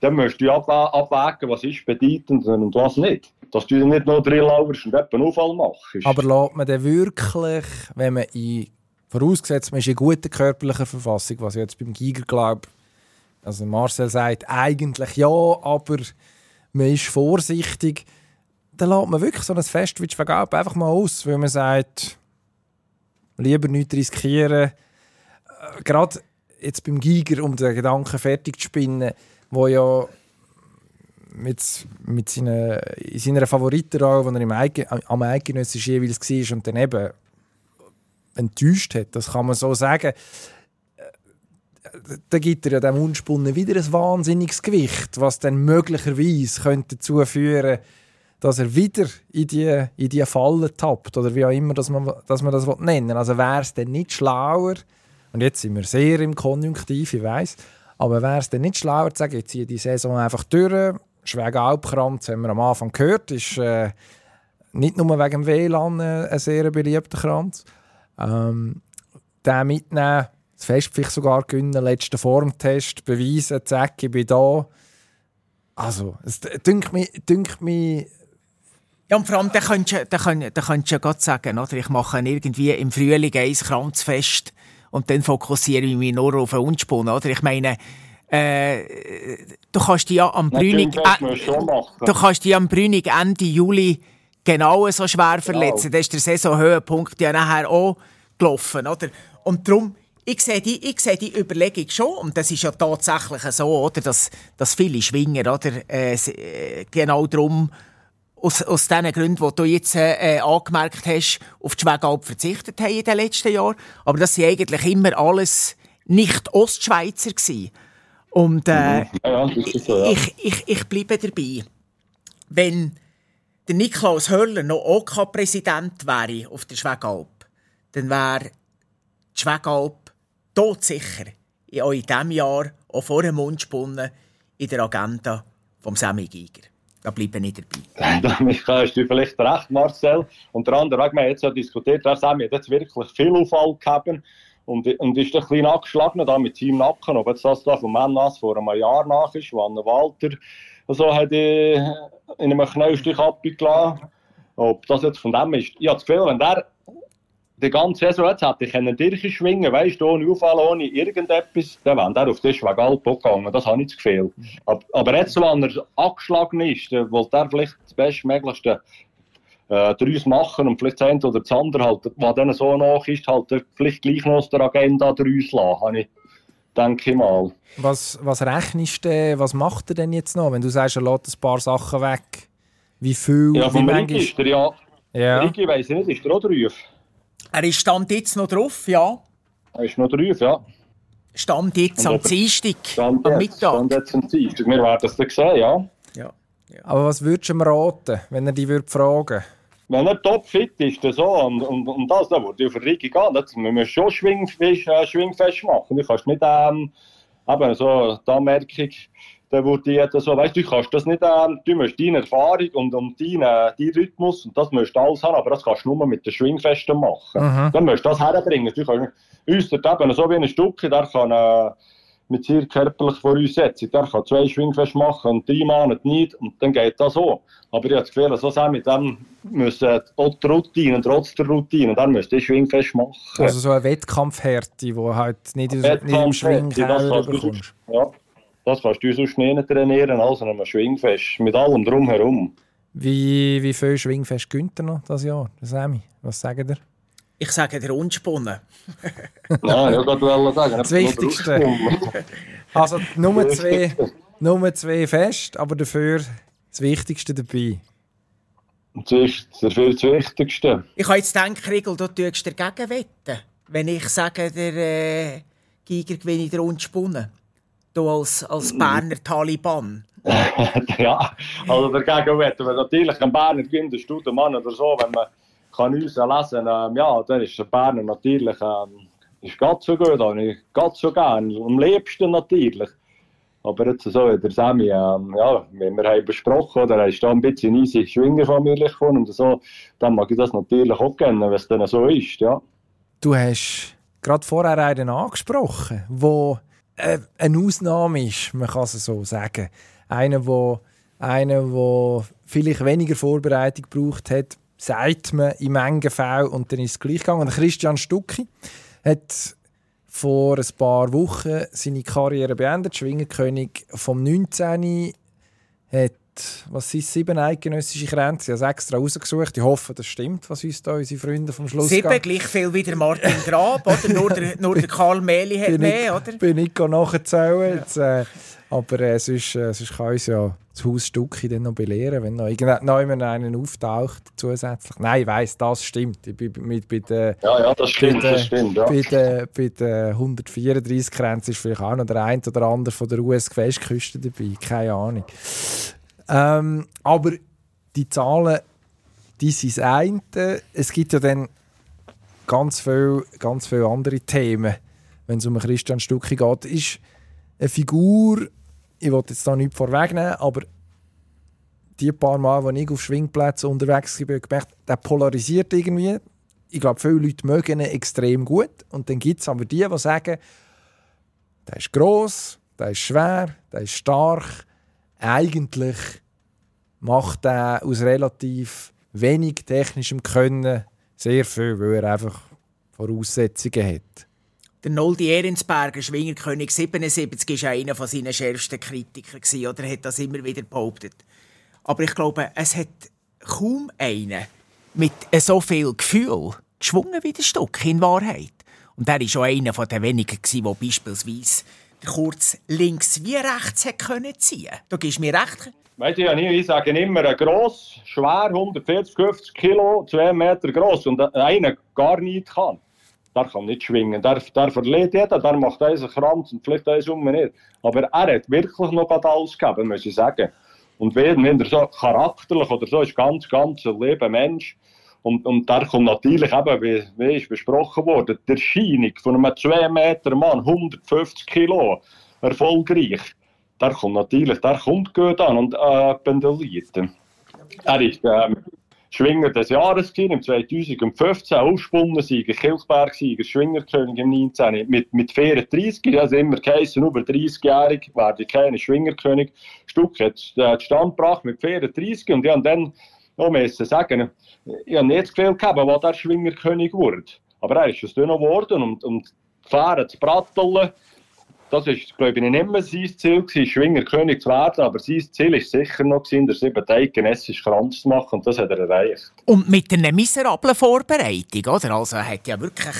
dann musst du abwägen, was ist bedeutend und was nicht. Dass du nicht nur drin lauerst und einen Unfall machst. Aber lässt man den wirklich, wenn man in, vorausgesetzt man ist in guter körperlicher Verfassung, was ich jetzt beim Giger glaube, also Marcel sagt eigentlich ja, aber man ist vorsichtig, dann lässt man wirklich so ein Fest wie Schwagab einfach mal aus, weil man sagt, lieber nichts riskieren. Äh, gerade jetzt beim Giger, um den Gedanken fertig zu spinnen, wo ja mit, mit seiner, in seiner Favoritenrolle, wo er im Eigen, am Eidgenössisch jeweils war und dann eben enttäuscht hat, das kann man so sagen, da gibt er ja dem Unspunnen wieder ein wahnsinniges Gewicht, was dann möglicherweise könnte dazu führen dass er wieder in die, in die Falle tappt oder wie auch immer dass man, dass man das nennen will. Also wäre es dann nicht schlauer, und jetzt sind wir sehr im Konjunktiv, ich weiß. Aber wäre es denn nicht schlauer zu sagen, jetzt ziehe die Saison einfach durch? Schwäge-Alpkranz haben wir am Anfang gehört, ist äh, nicht nur wegen dem WLAN äh, ein sehr beliebter Kranz. Ähm, den mitnehmen, das Fest vielleicht sogar gewinnen, letzten Formtest, beweisen, zack, ich bin da. Also, es dünkt mich, dünkt mich ja, und vor allem, da könntest du, da könntest, da könntest du ja gerade sagen, oder? ich mache irgendwie im Frühling ein Kranzfest und dann fokussiere ich mich nur auf den Unspunn. Oder? Ich meine, äh, du kannst dich ja am Brünig, äh, du kannst dich am Brünig Ende Juli genau so schwer verletzen. Ja. Da ist der Saisonhöhepunkt ja nachher auch gelaufen. Oder? Und darum, ich sehe, die, ich sehe die Überlegung schon, und das ist ja tatsächlich so, oder, dass, dass viele Schwinger oder, äh, äh genau darum aus, aus den Gründen, die du jetzt äh, angemerkt hast, auf die Schwegalp verzichtet haben in den letzten Jahren. Aber das waren eigentlich immer alles nicht Ostschweizer. Gewesen. Und äh, mhm. ja, so, ja. ich, ich, ich bleibe dabei. Wenn der Niklaus Höller noch OK-Präsident wäre auf der Schwegalp, dann wäre die Schwegalp todsicher in diesem Jahr auch vor dem Mundspunnen in der Agenda vom Sammy Giger. Da bleibe ich dabei. Da hast du vielleicht recht, Marcel. Und der andere Weg, wir haben jetzt ja diskutiert, dass wir jetzt wirklich viel Aufall gehabt und, und ist ein bisschen angeschlagen da mit seinem Nacken. Ob jetzt das da von Mannas vor einem Jahr nach ist, wo Anne Walter so hat in einem Knäustich abgelassen. Ob das jetzt von dem ist. Ich habe das Gefühl, wenn der die ganze Saison jetzt hätte ich einen Dirche schwingen, weißt du, ohne Aufall, ohne irgendetwas, dann wäre er auf den Schwegalp gegangen. Das habe ich das Gefühl. Aber jetzt, wenn er angeschlagen ist, wollte er vielleicht das Bestmöglichste äh, daraus machen und vielleicht das eine oder das andere halt, was dann so nach ist, halt vielleicht gleich noch aus der Agenda daraus lassen, habe ich, denke ich mal. Was, was rechnest du, was macht er denn jetzt noch, wenn du sagst, er lässt ein paar Sachen weg? Wie viel? Ja, vom Rigi ist er ja, ja. Rigi weiss ich nicht, ist er auch drauf? Er ist Stand jetzt noch drauf, ja. Er ist noch drauf, ja. Stand jetzt am Dienstag, am Mittag. Stand jetzt am Dienstag, wir werden es dann sehen, ja. ja. ja. Aber was würdest du ihm raten, wenn er dich würde fragen Wenn er topfit ist, dann so, und, und, und das, dann würde ich auf Rigi gehen, das müssen wir schon schwingfest, äh, schwingfest machen. Du kannst nicht, ähm, eben so, die Anmerkung, dann würde ich so, weißt du, kannst das nicht, ähm, du musst deine Erfahrung und, und deinen, deinen Rhythmus, und das musst du alles haben, aber das kannst du nur mit den Schwingfesten machen. Mhm. Dann musst du das herbringen. Du kannst uns eben so wie ein Stück, der kann äh, mit sehr körperlich Voraussetzung, der kann zwei Schwingfeste machen und drei Monate nicht, und dann geht das so. Aber ich habe das Gefühl, so sehr mit dem müssen auch die Routine, trotz der Routine, dann müsst ihr Schwingfest machen. Also so eine Wettkampfhärte, die halt nicht, nicht im Schwingkeller bekommst. Ja. Das kannst du sonst nicht trainieren als an einem Schwingfest. Mit allem drumherum. Wie, wie viel Schwingfest gönnt ihr noch das Jahr, Sammy? Was sagt ihr? Ich sage der Unspunnen. Nein, ich wollte sagen. Das Wichtigste. also Nummer zwei, Nummer zwei fest, aber dafür das Wichtigste dabei. Das ist dafür das Wichtigste. Ich habe jetzt gedacht, Rigel, du tust dagegen wetten. Wenn ich sage, der äh, Giger gewinnt der Unspunnen. Du als, als Berner Taliban. ja, also dagegen wetten wir natürlich ein Berner gewinnt, ein Studenmann oder so, wenn man kann uns lesen ähm, ja, dann ist der Berner natürlich ähm, ist ganz so gut, habe ich ganz so gern, am liebsten natürlich. Aber jetzt so, der Sammy, ähm, ja, wie wir haben besprochen, oder, er ist da ein bisschen in unsere Schwingerfamilie gekommen und so, dann mag ich das natürlich auch gerne, wenn es dann so ist, ja. Du hast gerade vorher einen angesprochen, der äh, eine Ausnahme ist, man kann es so sagen. Einer, wo einer, wo vielleicht weniger Vorbereitung gebraucht hat, sagt man im Fall und dann ist es gleich gegangen. Christian Stucki hat vor ein paar Wochen seine Karriere beendet. Schwingerkönig vom 19. hat was sind sieben eidgenössische Grenzen? Ich habe es extra rausgesucht. Ich hoffe, das stimmt, was uns da unsere Freunde vom Schluss Sieben, gehen. gleich viel wie der Martin Grab, oder? Nur der, nur der Karl Mehli hat bin mehr, ich, oder? Bin ich nachzählen. Ja. Äh, aber äh, sonst, äh, sonst kann uns ja das Hausstückchen dann noch belehren, wenn noch irgendjemand einen auftaucht zusätzlich. Nein, ich weiss, das stimmt. Ich bin mit, bei den, ja, ja, das stimmt, bei das stimmt. Ja. Bei den, bei den 134 Grenzen ist vielleicht auch noch der eine oder andere von der US-Westküste dabei. Keine Ahnung. Ähm, aber die Zahlen, die sind das eine. Es gibt ja dann ganz viele ganz viel andere Themen, wenn es um Christian Stucki geht. Ist eine Figur, ich wollte jetzt da nichts vorwegnehmen, aber die paar Mal, wo ich auf Schwingplätzen unterwegs bin, gemerkt, der polarisiert irgendwie. Ich glaube, viele Leute mögen ihn extrem gut. Und dann gibt es aber die, die sagen, der ist gross, der ist schwer, der ist stark, eigentlich macht er aus relativ wenig technischem Können sehr viel, weil er einfach Voraussetzungen hat. Der Noldi Ehrensberger, Schwingerkönig 77, war einer seiner schärfsten Kritiker oder hat das immer wieder behauptet. Aber ich glaube, es hat kaum einen mit so viel Gefühl geschwungen wie der Stock in Wahrheit. Und er war schon einer der wenigen, der beispielsweise kurz links wie rechts können ziehen. Du gibst mir recht. Weißt du, ich sage immer, gross, schwer, 140, 50 Kilo, 2 Meter gross und einer gar nicht kann. Der kann nicht schwingen. Der, der verliert jeder, der macht einen Kranz und vielleicht eins um nicht. Aber er hat wirklich noch alles gegeben, muss ich sagen. Und wenn, wenn er so charakterlich oder so ist, ganz, ganz ein lieber Mensch. Und, und da kommt natürlich eben, wie, wie ist besprochen worden, die Erscheinung von einem 2 Meter Mann, 150 Kilo, erfolgreich. Der kommt natürlich, der kommt gut an und äh, pendeliert. Er ist ähm, Schwinger des Jahres gewesen, im 2015, Ausspannensieger, Kilchberg-Sieger, Schwingerkönig im 19. Mit, mit 34, also immer geheißen, über 30-jährig werde ich keine Schwingerkönig. Stück hat äh, Stand gebracht mit 34 und ich habe dann noch müssen sagen, ich habe nicht das Gefühl gehabt, wo der Schwingerkönig wurde. Aber er ist es dann noch geworden und, und fahren zu Bratteln, das ist, glaube ich, nicht mehr sein Ziel gewesen, Schwingerkönig zu werden, aber sein Ziel war sicher noch, gewesen, der sieben eidgenössischen Kranz zu machen und das hat er erreicht. Und mit einer miserablen Vorbereitung, oder? Also er hat ja wirklich,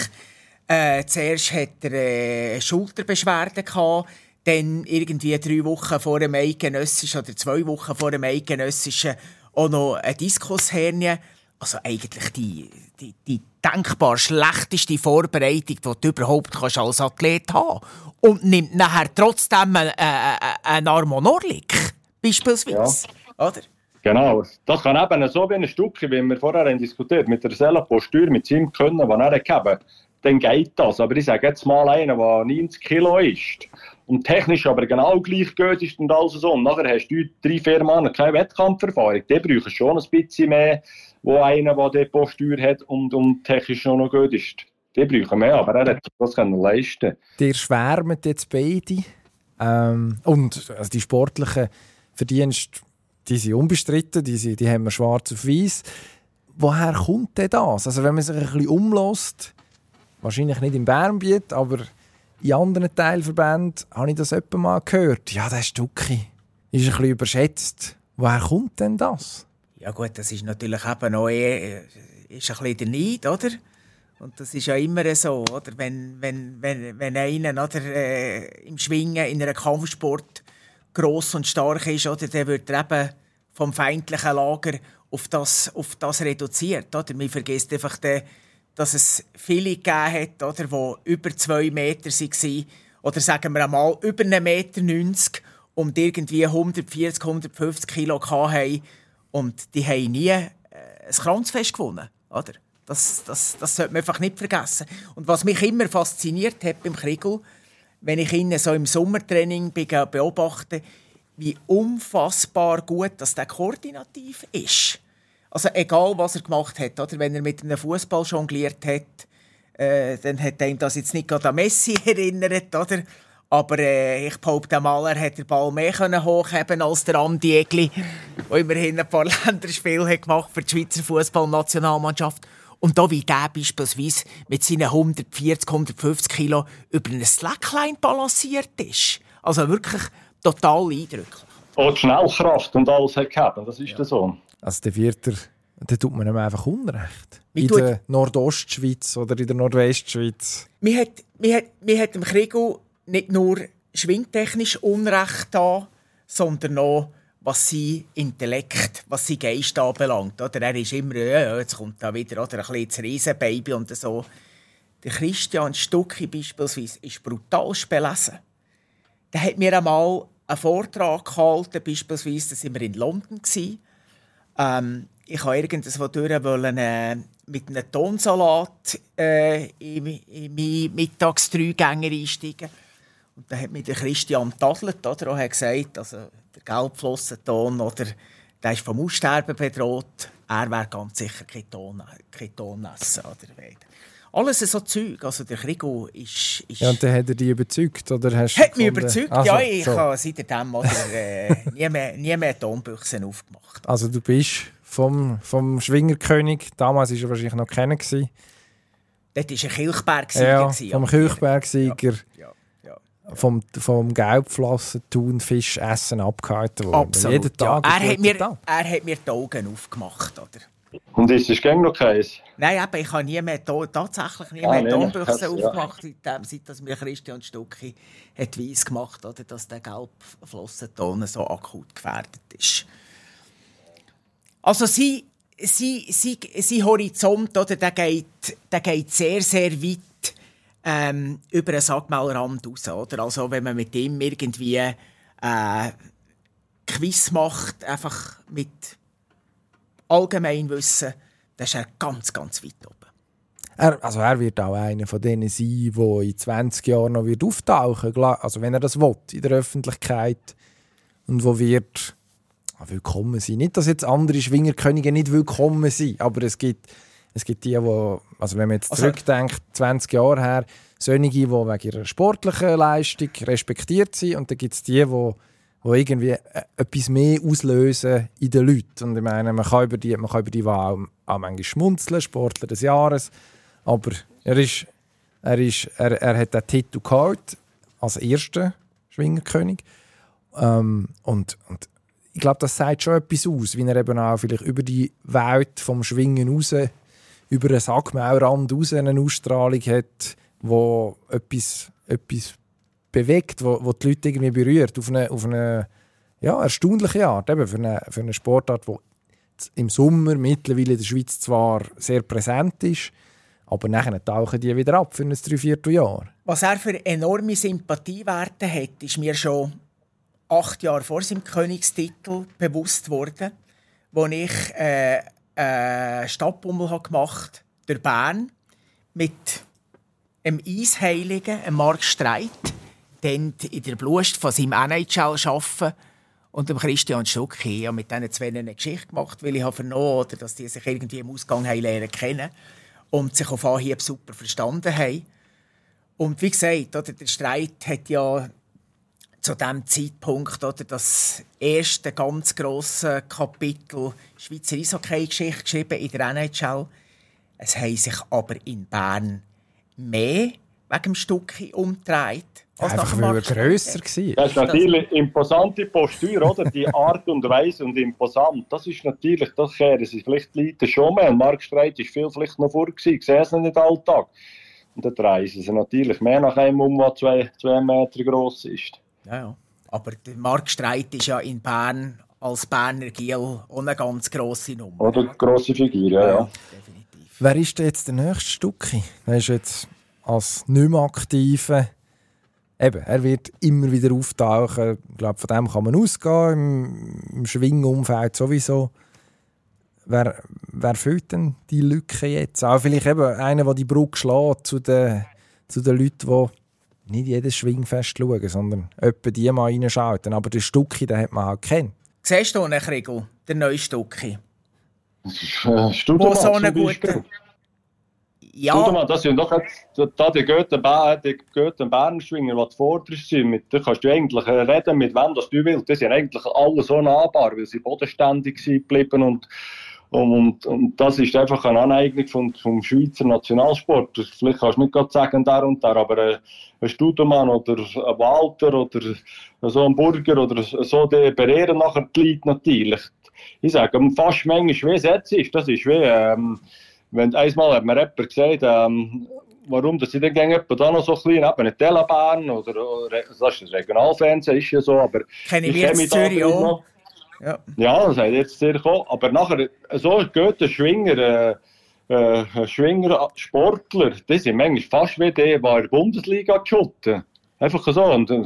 äh, zuerst hat er äh, Schulterbeschwerden gehabt, dann irgendwie drei Wochen vor dem Eidgenössischen oder zwei Wochen vor dem Eidgenössischen auch noch eine Diskushernie. Also eigentlich die, die, die denkbar schlechteste Vorbereitung, die du überhaupt kannst als Athlet haben. Und nimmt nachher trotzdem einen, einen, einen Armonorlik, beispielsweise. Ja. Oder? Genau. Das kann eben so wie ein Stück, wie wir vorher diskutiert mit der Sellenpostur, mit seinem Können, das er gegeben dann geht das. Aber ich sage jetzt mal einen, der 90 Kilo ist und technisch aber genau gleich gut ist und alles so. Und nachher hast du drei, vier Mann keine Wettkampferfahrung. Die brauchen schon ein bisschen mehr wo einer, der die Postur hat und, und technisch noch, noch gut ist. Die brauchen mehr, aber er hat das können leisten. Die schwärmen jetzt beide. Ähm, und also die sportlichen Verdienste, die sind unbestritten, die, sind, die haben wir schwarz auf weiß. Woher kommt denn das? Also wenn man sich ein bisschen umlässt, wahrscheinlich nicht im Bernbiet, aber in anderen Teilverbänden habe ich das etwa mal gehört. Ja, der Stucki ist ein bisschen überschätzt. Woher kommt denn das? Ja gut, das ist natürlich eben auch eher, ist ein bisschen der Neid, oder? Und das ist ja immer so, oder? Wenn, wenn, wenn, wenn einer oder, äh, im Schwingen in einem Kampfsport gross und stark ist, oder, dann wird er eben vom feindlichen Lager auf das, auf das reduziert. Oder? Man vergisst einfach, den, dass es viele gegeben hat, oder, die über zwei Meter waren, oder sagen wir einmal über 1,90 Meter und irgendwie 140, 150 Kilo hatten und die haben nie äh, ein Kranzfest gewonnen. Oder? Das, das, das sollte man einfach nicht vergessen. Und was mich immer fasziniert hat beim Kriegel, wenn ich ihn so im Sommertraining beobachte, wie unfassbar gut dass der koordinativ ist. Also egal, was er gemacht hat, oder wenn er mit einem Fußball jongliert hat, äh, dann hat er das jetzt nicht gerade an Messi erinnert, oder? Aber äh, ich behaupte mal, er hat den Ball mehr können hochheben als der Andi Egli, der immerhin ein paar Länderspiele gemacht für die Schweizer Fußballnationalmannschaft. Und da wie der beispielsweise mit seinen 140, 150 Kilo über eine Slackline balanciert ist. Also wirklich total eindrücklich. Und Schnellkraft und alles hat gehabt, das ist ja. so. Also der Vierter, der tut man ihm einfach Unrecht. Wie in der Nordostschweiz oder in der Nordwestschweiz. Mir hat, mir hat, mir hat dem Krigo nicht nur schwingtechnisch Unrecht da, sondern auch was sein Intellekt, was sein Geist anbelangt. Oder er ist immer, ja, jetzt kommt da wieder oder, ein bisschen das Riesenbaby und so. Der Christian Stucki beispielsweise ist brutal belesen. Der hat mir einmal einen Vortrag gehalten, beispielsweise, da waren wir in London. Ähm, ich wollte irgendwo durch wollen, äh, mit einem Tonsalat äh, in, in meinen Mittagsdreigänger einsteigen. Und dann hat mich der Christian tadelt, oder? Er hat gesagt, also der Gelbflossenton, oder, der ist vom Aussterben bedroht. Er wäre ganz sicher kein Ton, kein Ton essen. Oder? Alles so Zeug. Also der Krigo ist... ist Ja, und dann hat er dich überzeugt, oder hast hat mich überzeugt. Also, ja, ich so. habe seitdem oder, äh, nie, mehr, nie mehr Tonbüchsen aufgemacht. Also du bist vom, vom Schwingerkönig, damals war er wahrscheinlich noch keiner. gewesen. Dort war ein Kilchberg-Sieger. Ja, gewesen, vom Kirchbergsieger, Ja, ja. vom, vom Gelbflossen Thunfisch essen abgehalten worden. Absolut. Jeden Tag. ja. er, hat mir, er hat mir die Augen aufgemacht. Oder? Und ist es gäng noch keins? Nein, eben, ich habe nie mehr, tatsächlich nie Ah, mehr das- ja. aufgemacht, seitdem, seit dass mir Christian Stucki hat weiss gemacht oder dass der Gelbflossenton so akut gefährdet ist. Also sein, sein, sein, sein Horizont oder, der geht, der geht sehr, sehr weit ähm, über den Sackmaulrand raus. Oder? Also wenn man mit ihm irgendwie äh, Quiz macht, einfach mit Allgemeinwissen, dann ist er ganz, ganz weit oben. Er, also er wird auch einer von denen sein, der in 20 Jahren noch wird auftauchen wird. Also wenn er das will, in der Öffentlichkeit. Und wo wird ah, willkommen sein. Nicht, dass jetzt andere Schwingerkönige nicht willkommen sind, aber es gibt, es gibt die, die, also wenn man jetzt Also- zurückdenkt, 20 Jahre her, solche, die wegen ihrer sportlichen Leistung respektiert sind und dann gibt es die, die die irgendwie äh, etwas mehr auslösen in den Leuten. Und ich meine, man kann über die, man kann über die auch, auch manchmal schmunzeln, Sportler des Jahres, aber er, ist, er, ist, er, er hat den Titel geholt als erster Schwingerkönig. Ähm, und, und ich glaube, das sagt schon etwas aus, wie er eben auch vielleicht über die Welt vom Schwingen raus, über einen Sackmaulrand raus eine Ausstrahlung hat, wo etwas, etwas bewegt, wo, wo die Leute irgendwie berührt, auf eine, auf eine ja, erstaunliche Art, eben für eine, für eine Sportart, die im Sommer mittlerweile in der Schweiz zwar sehr präsent ist, aber nachher tauchen die wieder ab für ein Dreivierteljahr. Was er für enorme Sympathiewerte hat, ist mir schon acht Jahre vor seinem Königstitel bewusst worden, wo ich äh, äh, Stadtbummel habe gemacht durch Bern mit einem Eisheiligen, einem Mark Streit, dann in der Blust von seinem NHL arbeiten und dem Christian Stucki. Ich habe mit diesen zwei eine Geschichte gemacht, weil ich habe vernommen oder dass die sich irgendwie im Ausgang haben lernen kennen und sich auf Anhieb super verstanden haben. Und wie gesagt, oder, der Streit hat ja zu dem Zeitpunkt oder, das erste ganz grosse Kapitel Schweizer Eishockey-Geschichte geschrieben in der NHL. Es haben sich aber in Bern mehr wegen dem Stückchen umgedreht. Einfach weil er grösser war. Das ist natürlich imposante Postur, oder? Die Art und Weise und imposant. Das ist natürlich, das kehren sie vielleicht die Leute schon mehr. Und Mark Streit ist viel vielleicht noch vor gewesen. Ich sehe es nicht alltag. Und dann drehen sie natürlich mehr nach einem um, der zwei, zwei Meter gross ist. Ja, ja. Aber der Mark Streit ist ja in Bern als Berner Giel auch eine ganz grosse Nummer. Oder grosse Figur, ja, ja. Definitiv. Wer ist denn jetzt der nächste Stucki? Der ist jetzt als nicht mehr aktiver. Eben, er wird immer wieder auftauchen. Ich glaube, von dem kann man ausgehen. Im, im Schwingumfeld sowieso. Wer, wer füllt denn die Lücke jetzt? Auch vielleicht eben einer, der die Brücke schlägt zu den, zu den Leuten, die nicht jedes Schwingfest schauen, sondern etwa die mal reinschalten. Aber den Stucki, den hat man halt kennt. Siehst du einen Kriegel, der neue Stucki? Das ist, äh, Studemann Wo so zum einen Ja, Studemann, das sind doch jetzt, da die Goethe, die zuvorderst sind, da kannst du eigentlich äh, reden, mit wem das du willst. Die sind eigentlich alle so nahbar, weil sie bodenständig sind geblieben und, und, und, und das ist einfach eine Aneignung vom, vom Schweizer Nationalsport. Vielleicht kannst du nicht gerade sagen, der und der, aber äh, ein Studemann oder ein Walter oder so ein Burger oder so, die berehren nachher die Leute natürlich. Ich sage, fast manchmal, wie es jetzt ist, das ist wie, ähm, wenn einmal hat mir jemand gesagt, ähm, warum dass ich dann jemanden da noch so klein eben eine Telebahn oder, oder das ist Regionalfernsehen ist ja so, aber Kenne ich mich da Zürich auch. noch. Ja. Ja, das hat jetzt sehr gekommen. Aber nachher, so geht der Schwinger, äh, äh, Schwinger Sportler, die sind manchmal fast wie die, die in der Bundesliga geschotten. Einfach so. Und die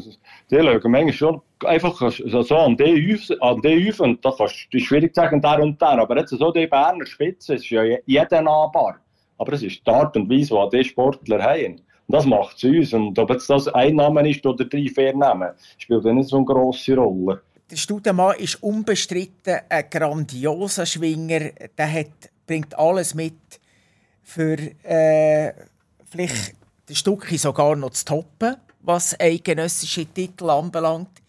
schauen manchmal schon einfach so, an die auf und da kannst du schwierig sagen, der und der. Aber jetzt so die Berner Spitze, ist ja je- jeder nahbar. Aber es ist die Art und Weise, die die Sportler haben. Und das macht es uns. Und ob jetzt das ein Name ist oder drei, vier Namen, spielt nicht so eine grosse Rolle. Der Studemann ist unbestritten ein grandioser Schwinger. Der hat, bringt alles mit für, äh, vielleicht der Stucki sogar noch zu toppen, was eidgenössische Titel anbelangt.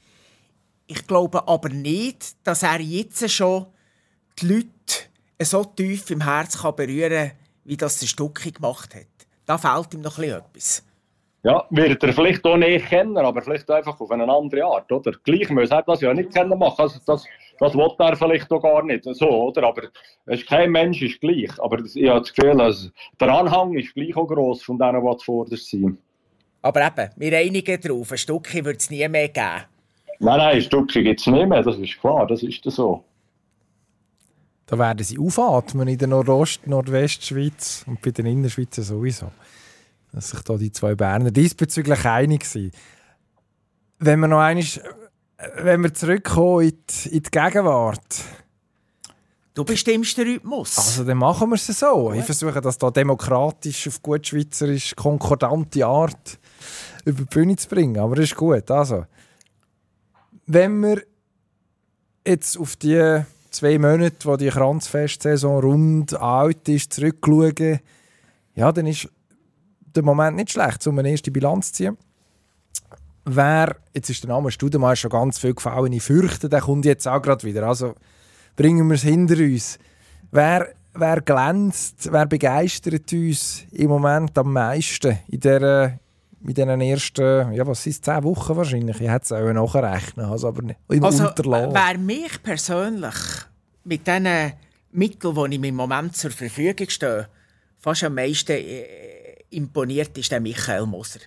Ich glaube aber nicht, dass er jetzt schon die Leute so tief im Herz kann berühren kann, wie das der Stucki gemacht hat. Da fehlt ihm noch etwas. Ja, wird er vielleicht auch nicht kennen, aber vielleicht einfach auf eine andere Art, oder? Gleich muss er das ja nicht kennen machen. Also das, das will er vielleicht auch gar nicht so, oder? Aber es kein Mensch ist gleich. Aber ich habe das Gefühl, also, der Anhang ist gleich auch gross von denen, die zuvorderst sind. Aber eben, wir einigen darauf, ein Stückchen wird es nie mehr geben. Nein, nein, ein Stückchen gibt es nicht mehr, das ist klar, das ist so. Da werden sie aufatmen in der Nordost-, Nordwestschweiz und bei den Innerschweizer sowieso. Dass sich da die zwei Berner diesbezüglich einig sind. Wenn wir noch einmal, wenn wir zurückkommen in die, in die Gegenwart. Du bestimmst den Rhythmus. Also dann machen wir es so. Gut. Ich versuche das da demokratisch auf gut schweizerisch konkordante Art über die Bühne zu bringen. Aber das ist gut. Also, wenn wir jetzt auf die zwei Monate, wo die Kranzfestsaison rund alt ist, zurückschauen, ja, dann ist der Moment nicht schlecht, um eine erste Bilanz zu ziehen. Wer, jetzt ist der Name Studemann schon ganz viel gefallen, ich fürchte, der kommt jetzt auch gerade wieder. Also bringen wir es hinter uns. Wer, wer glänzt, wer begeistert uns im Moment am meisten in dieser in diesen ersten, ja, was sind zehn Wochen wahrscheinlich? Ich hätte es auch nachrechnen, also aber im also, Wer mich persönlich mit diesen Mitteln, die ich im Moment zur Verfügung stehe, fast am meisten äh, imponiert, ist der Michael Moser.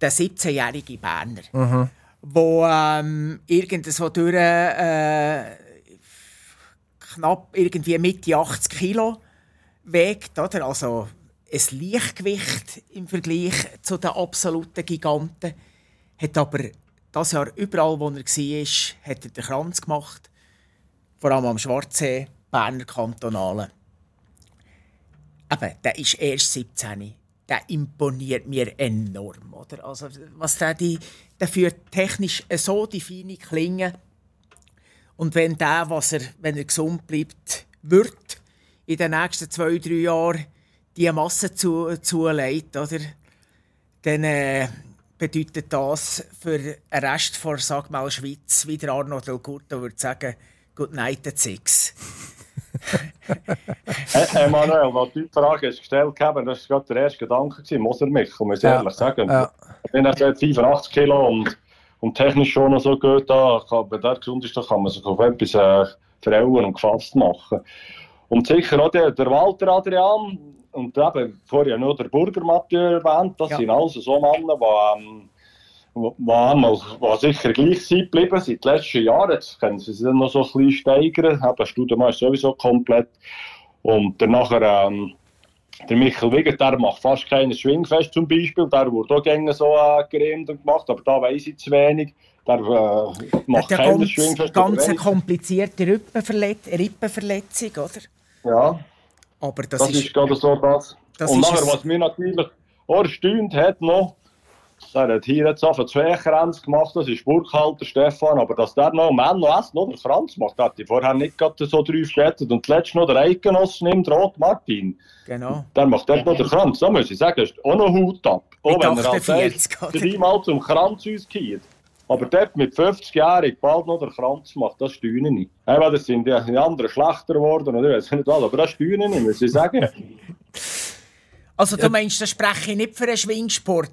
Der 17-jährige Berner. Mhm. Wo ähm, irgendwo durch äh, knapp irgendwie Mitte 80 Kilo wiegt, oder? Also ein Leichtgewicht im Vergleich zu den absoluten Giganten. Hat aber das Jahr überall, wo er war, hat er den Kranz gemacht. Vor allem am Schwarzsee, Berner Kantonalen. Aber der ist erst 17. Der imponiert mir enorm. Oder? Also, was der, die, der führt technisch so die feine Klinge. Und wenn der, was er, wenn er gesund bleibt, wird in den nächsten zwei, drei Jahren die Masse zu, zulegt, oder? dann äh, bedeutet das für den Rest der sag mal, Schweiz, wie der Arnold Elgurto würde sagen, Good night at six. hey, Manuel, als du die Frage hast gestellt hast, das war gerade der erste Gedanke, muss er mich, muss ich ja. ehrlich sagen. Ja. Ich bin jetzt 85 Kilo und, und technisch schon noch so gut da, wenn der gesund ist, dann kann man sich auf etwas äh, verhauen und gefasst machen. Und sicher auch der, der Walter Adrian, und eben, vorher noch der Burger Mathieu erwähnt, das ja. sind also so Männer, die, ähm, die, sicher gleich sind geblieben seit den letzten Jahren. Jetzt können sie sich noch so ein bisschen steigern. Eben, Studemann ist sowieso komplett. Und dann nachher, ähm, der Michael Wigger, der macht fast keine Schwingfest zum Beispiel. Der wurde auch gerne so äh, geremt und gemacht, aber da weiß ich zu wenig. Der äh, macht keine ganz, Schwingfest. Ganz eine komplizierte Rippenverletzung, oder? Ja. Aber das, das ist, ist gerade so das. das und nachher, was mir natürlich erstaunt hat noch, er hat hier jetzt auf zwei Grenzen gemacht, das ist Burkhalter Stefan, aber dass der noch Mann noch essen, noch der Franz macht, hat ich vorher nicht gerade so drauf gerettet. Und zuletzt noch der Eidgenoss nimmt, Rot Martin. Genau. Der macht dort noch den Kranz. Da muss ich sagen, ist auch noch Hut ab. Auch wenn er als dreimal zum Kranz ausgeht. Aber dort mit 50-jährig bald noch der Kranz macht, das steuere ich. Hey, das sind die anderen schlechter geworden, oder weiß nicht was, aber das steuere ich, muss ich sagen. Also du meinst, das spreche ich nicht für einen Schwingsport,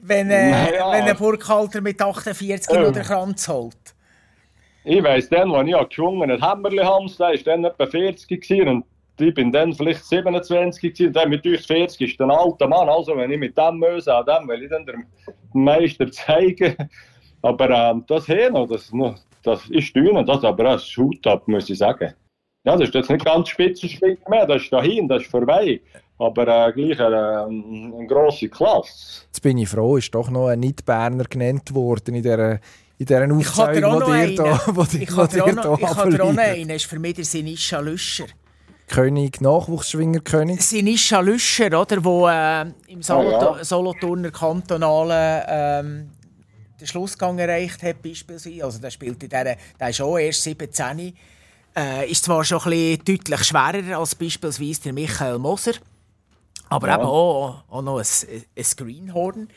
wenn, äh, naja. wenn ein Burkhalter mit 48 Kilo ähm. den Kranz holt? Ich weiss, dann, als ich geschwungen habe, Hämmerli Hams, der war dann etwa 40 gewesen, und ich bin dann vielleicht 27 gewesen, und dann mit euch 40 ist ein alter Mann, also wenn ich mit dem muss, an dem will ich dann dem Meister zeigen, aber ähm, das hier noch, das, das ist dünn, das aber ein Shoot ab, muss ich sagen. Ja, das ist jetzt nicht ganz Spitzenschwingen mehr, das ist dahin, das ist vorbei. Aber äh, gleich eine, ähm, eine grosse Klasse. Jetzt bin ich froh, ist doch noch ein Nicht-Berner genannt worden in dieser in dieser Aufzeigung, die dir da Ich habe dir auch noch einen, das ist für mich der Sinischa Lüscher. König, Nachwuchsschwingerkönig. Sinischa Lüscher, oder, der äh, im Solothurner oh, ja. Kantonalen ähm, den Schlussgang erreicht hat, beispielsweise. Also der spielt in dieser, der ist auch erst 17. Äh, ist zwar schon ein bisschen deutlich schwerer als beispielsweise der Michael Moser, Aber Ja. eben auch, auch noch ein, ein Greenhorn.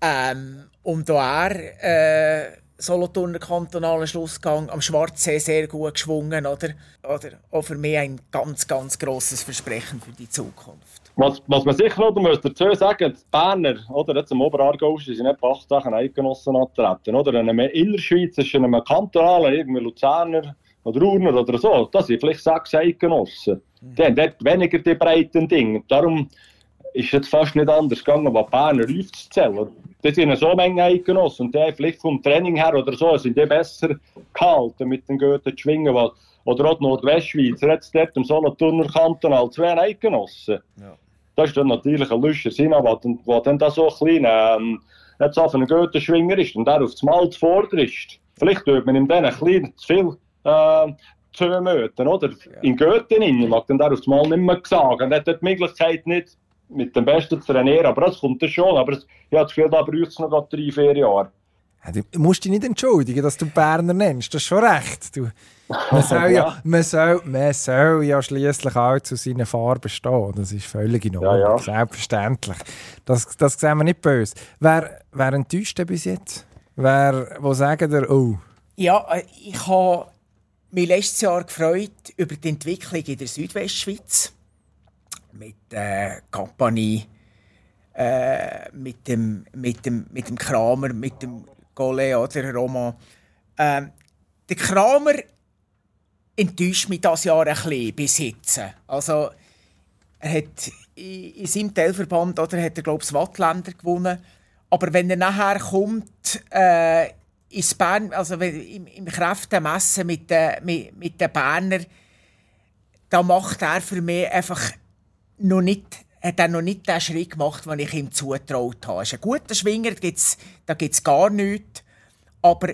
Ähm, und da er äh, Solothurner kantonalen Schlussgang am Schwarzsee sehr gut geschwungen, oder? Oder auch für mich ein ganz, ganz grosses Versprechen für die Zukunft. Was, was man sicher noch muss dazu sagen, die Berner, oder jetzt im Oberargau, die sind nicht bei acht Sachen Eidgenossen antreten, oder? In einem Innerschweizerischen, in einem kantonalen, irgendwie Luzerner oder Urner oder so, das sind vielleicht sechs Eidgenossen. Die haben dort weniger die breiten Dinge. Darum ist es jetzt fast nicht anders gegangen, was die Berner aufzuzählen. Das sind so Menge Eidgenossen und die haben vielleicht vom Training her oder so, sind die besser gehalten mit den Goethe zu schwingen, weil, oder auch die Nordwestschweizer, jetzt dort im Solothurner Kantonal zwei Eidgenossen. Das ist dann natürlich ein Lüscher Sinn, aber wo dann da so klein, ähm, jetzt auf einen Goethe-Schwinger ist und der auf das Mal zuvor ist. Vielleicht tut man ihm dann ein bisschen zu viel äh, zumöten, oder? In Goethe innen mag dann der auf das Mal nicht mehr sagen. Und hat dort die Möglichkeit nicht, mit dem Besten zu trainieren, aber das kommt dann schon. Aber es- ich habe das Gefühl, da braucht es noch drei, vier Jahre. Ja, Du musst dich nicht entschuldigen, dass du Berner nennst. Das ist schon recht. Du, man, soll ja, Ja. man, soll, man soll ja schließlich auch zu seinen Farben stehen. Das ist völlig in Ordnung. Ja, ja. Selbstverständlich. Das, das sehen wir nicht böse. Wer, wer enttäuscht denn bis jetzt? Wer, wo sagen dir, oh, Ja, äh, ich habe mich letztes Jahr gefreut über die Entwicklung in der Südwestschweiz. Mit äh, Compagnie, äh, mit, dem, mit, dem, mit dem Kramer, mit dem Gollet oder Roman. Ähm, der Kramer enttäuscht mich das Jahr ein bisschen bis jetzt. Also, er hat in, in seinem Teilverband oder, hat er, glaube ich, das Wattländer gewonnen. Aber wenn er nachher kommt, äh, ins Bern, also im, im Kräftemessen mit den, mit, mit Berner, da macht er für mich einfach noch nicht, hat er noch nicht den Schritt gemacht, den ich ihm zutraut habe. Er ist ein guter Schwinger, da gibt es gar nichts. Aber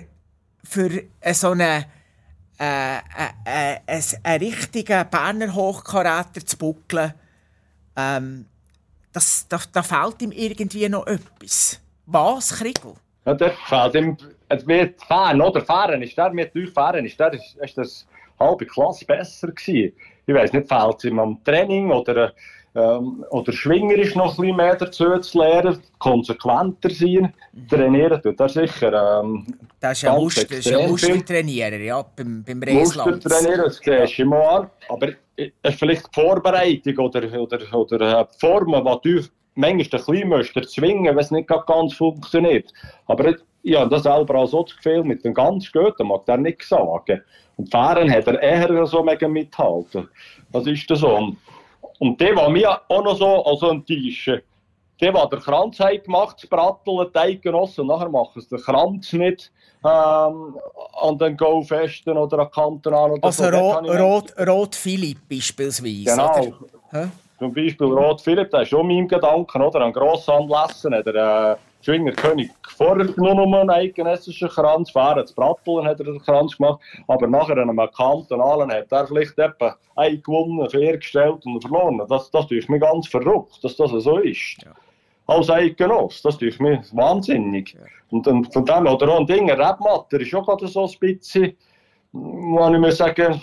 für so einen, äh, äh, äh, einen, richtigen Berner Hochkaräter zu buckeln, ähm, das, da, da fehlt ihm irgendwie noch etwas. Was, Kriegel? Ja, dort fehlt ihm, es wird fahren, oder? Fahren ist der, mit euch fahren ist der, ist, ist das halbe Klasse besser gewesen. Ich weiß nicht, fehlt es ihm am Training oder, ähm, oder Schwinger ist noch ein bisschen mehr dazu zu lernen, konsequenter sein, trainieren tut er sicher. Ähm, Das ist Ganz Muster, das ist ein. Mustertrainierer, ja, beim, beim Reisland. trainieren, das siehst du immer an. Aber es ist vielleicht die Vorbereitung oder, oder, oder äh, die Formen, die du manchmal ein bisschen musst, zwingen, wenn es nicht ganz funktioniert. Aber habe das selber auch so das Gefühl, mit dem ganz Guten mag der nichts sagen. Und Fahren hat er eher so mega mithalten. Das ist das so. Und, der, der mich auch noch so also enttäuschen, der, der den Kranz hat gemacht, das Bratteln, und nachher machen sie den Kranz nicht ähm, an den Go-Festen oder an Kantonalen oder Also so. Rot, Rot, Rot Philipp beispielsweise. Genau. Zum Beispiel Rot Philipp, der ist schon mein Gedanken, oder? An Grossanlässen hat er äh, Schwinger König vorher nur noch einen eidgenössischen Kranz, fahren zu Bratteln hat er den Kranz gemacht, aber nachher an einem Kantonalen hat er vielleicht etwa einen gewonnen, vier gestellt und verloren. Das, das tut mich ganz verrückt, dass das so ist. Als Eidgenoss, das tut mich wahnsinnig. Und, und von dem, oder auch ein Ding, Rebmatter ist auch gerade so ein bisschen, muss ich mir sagen,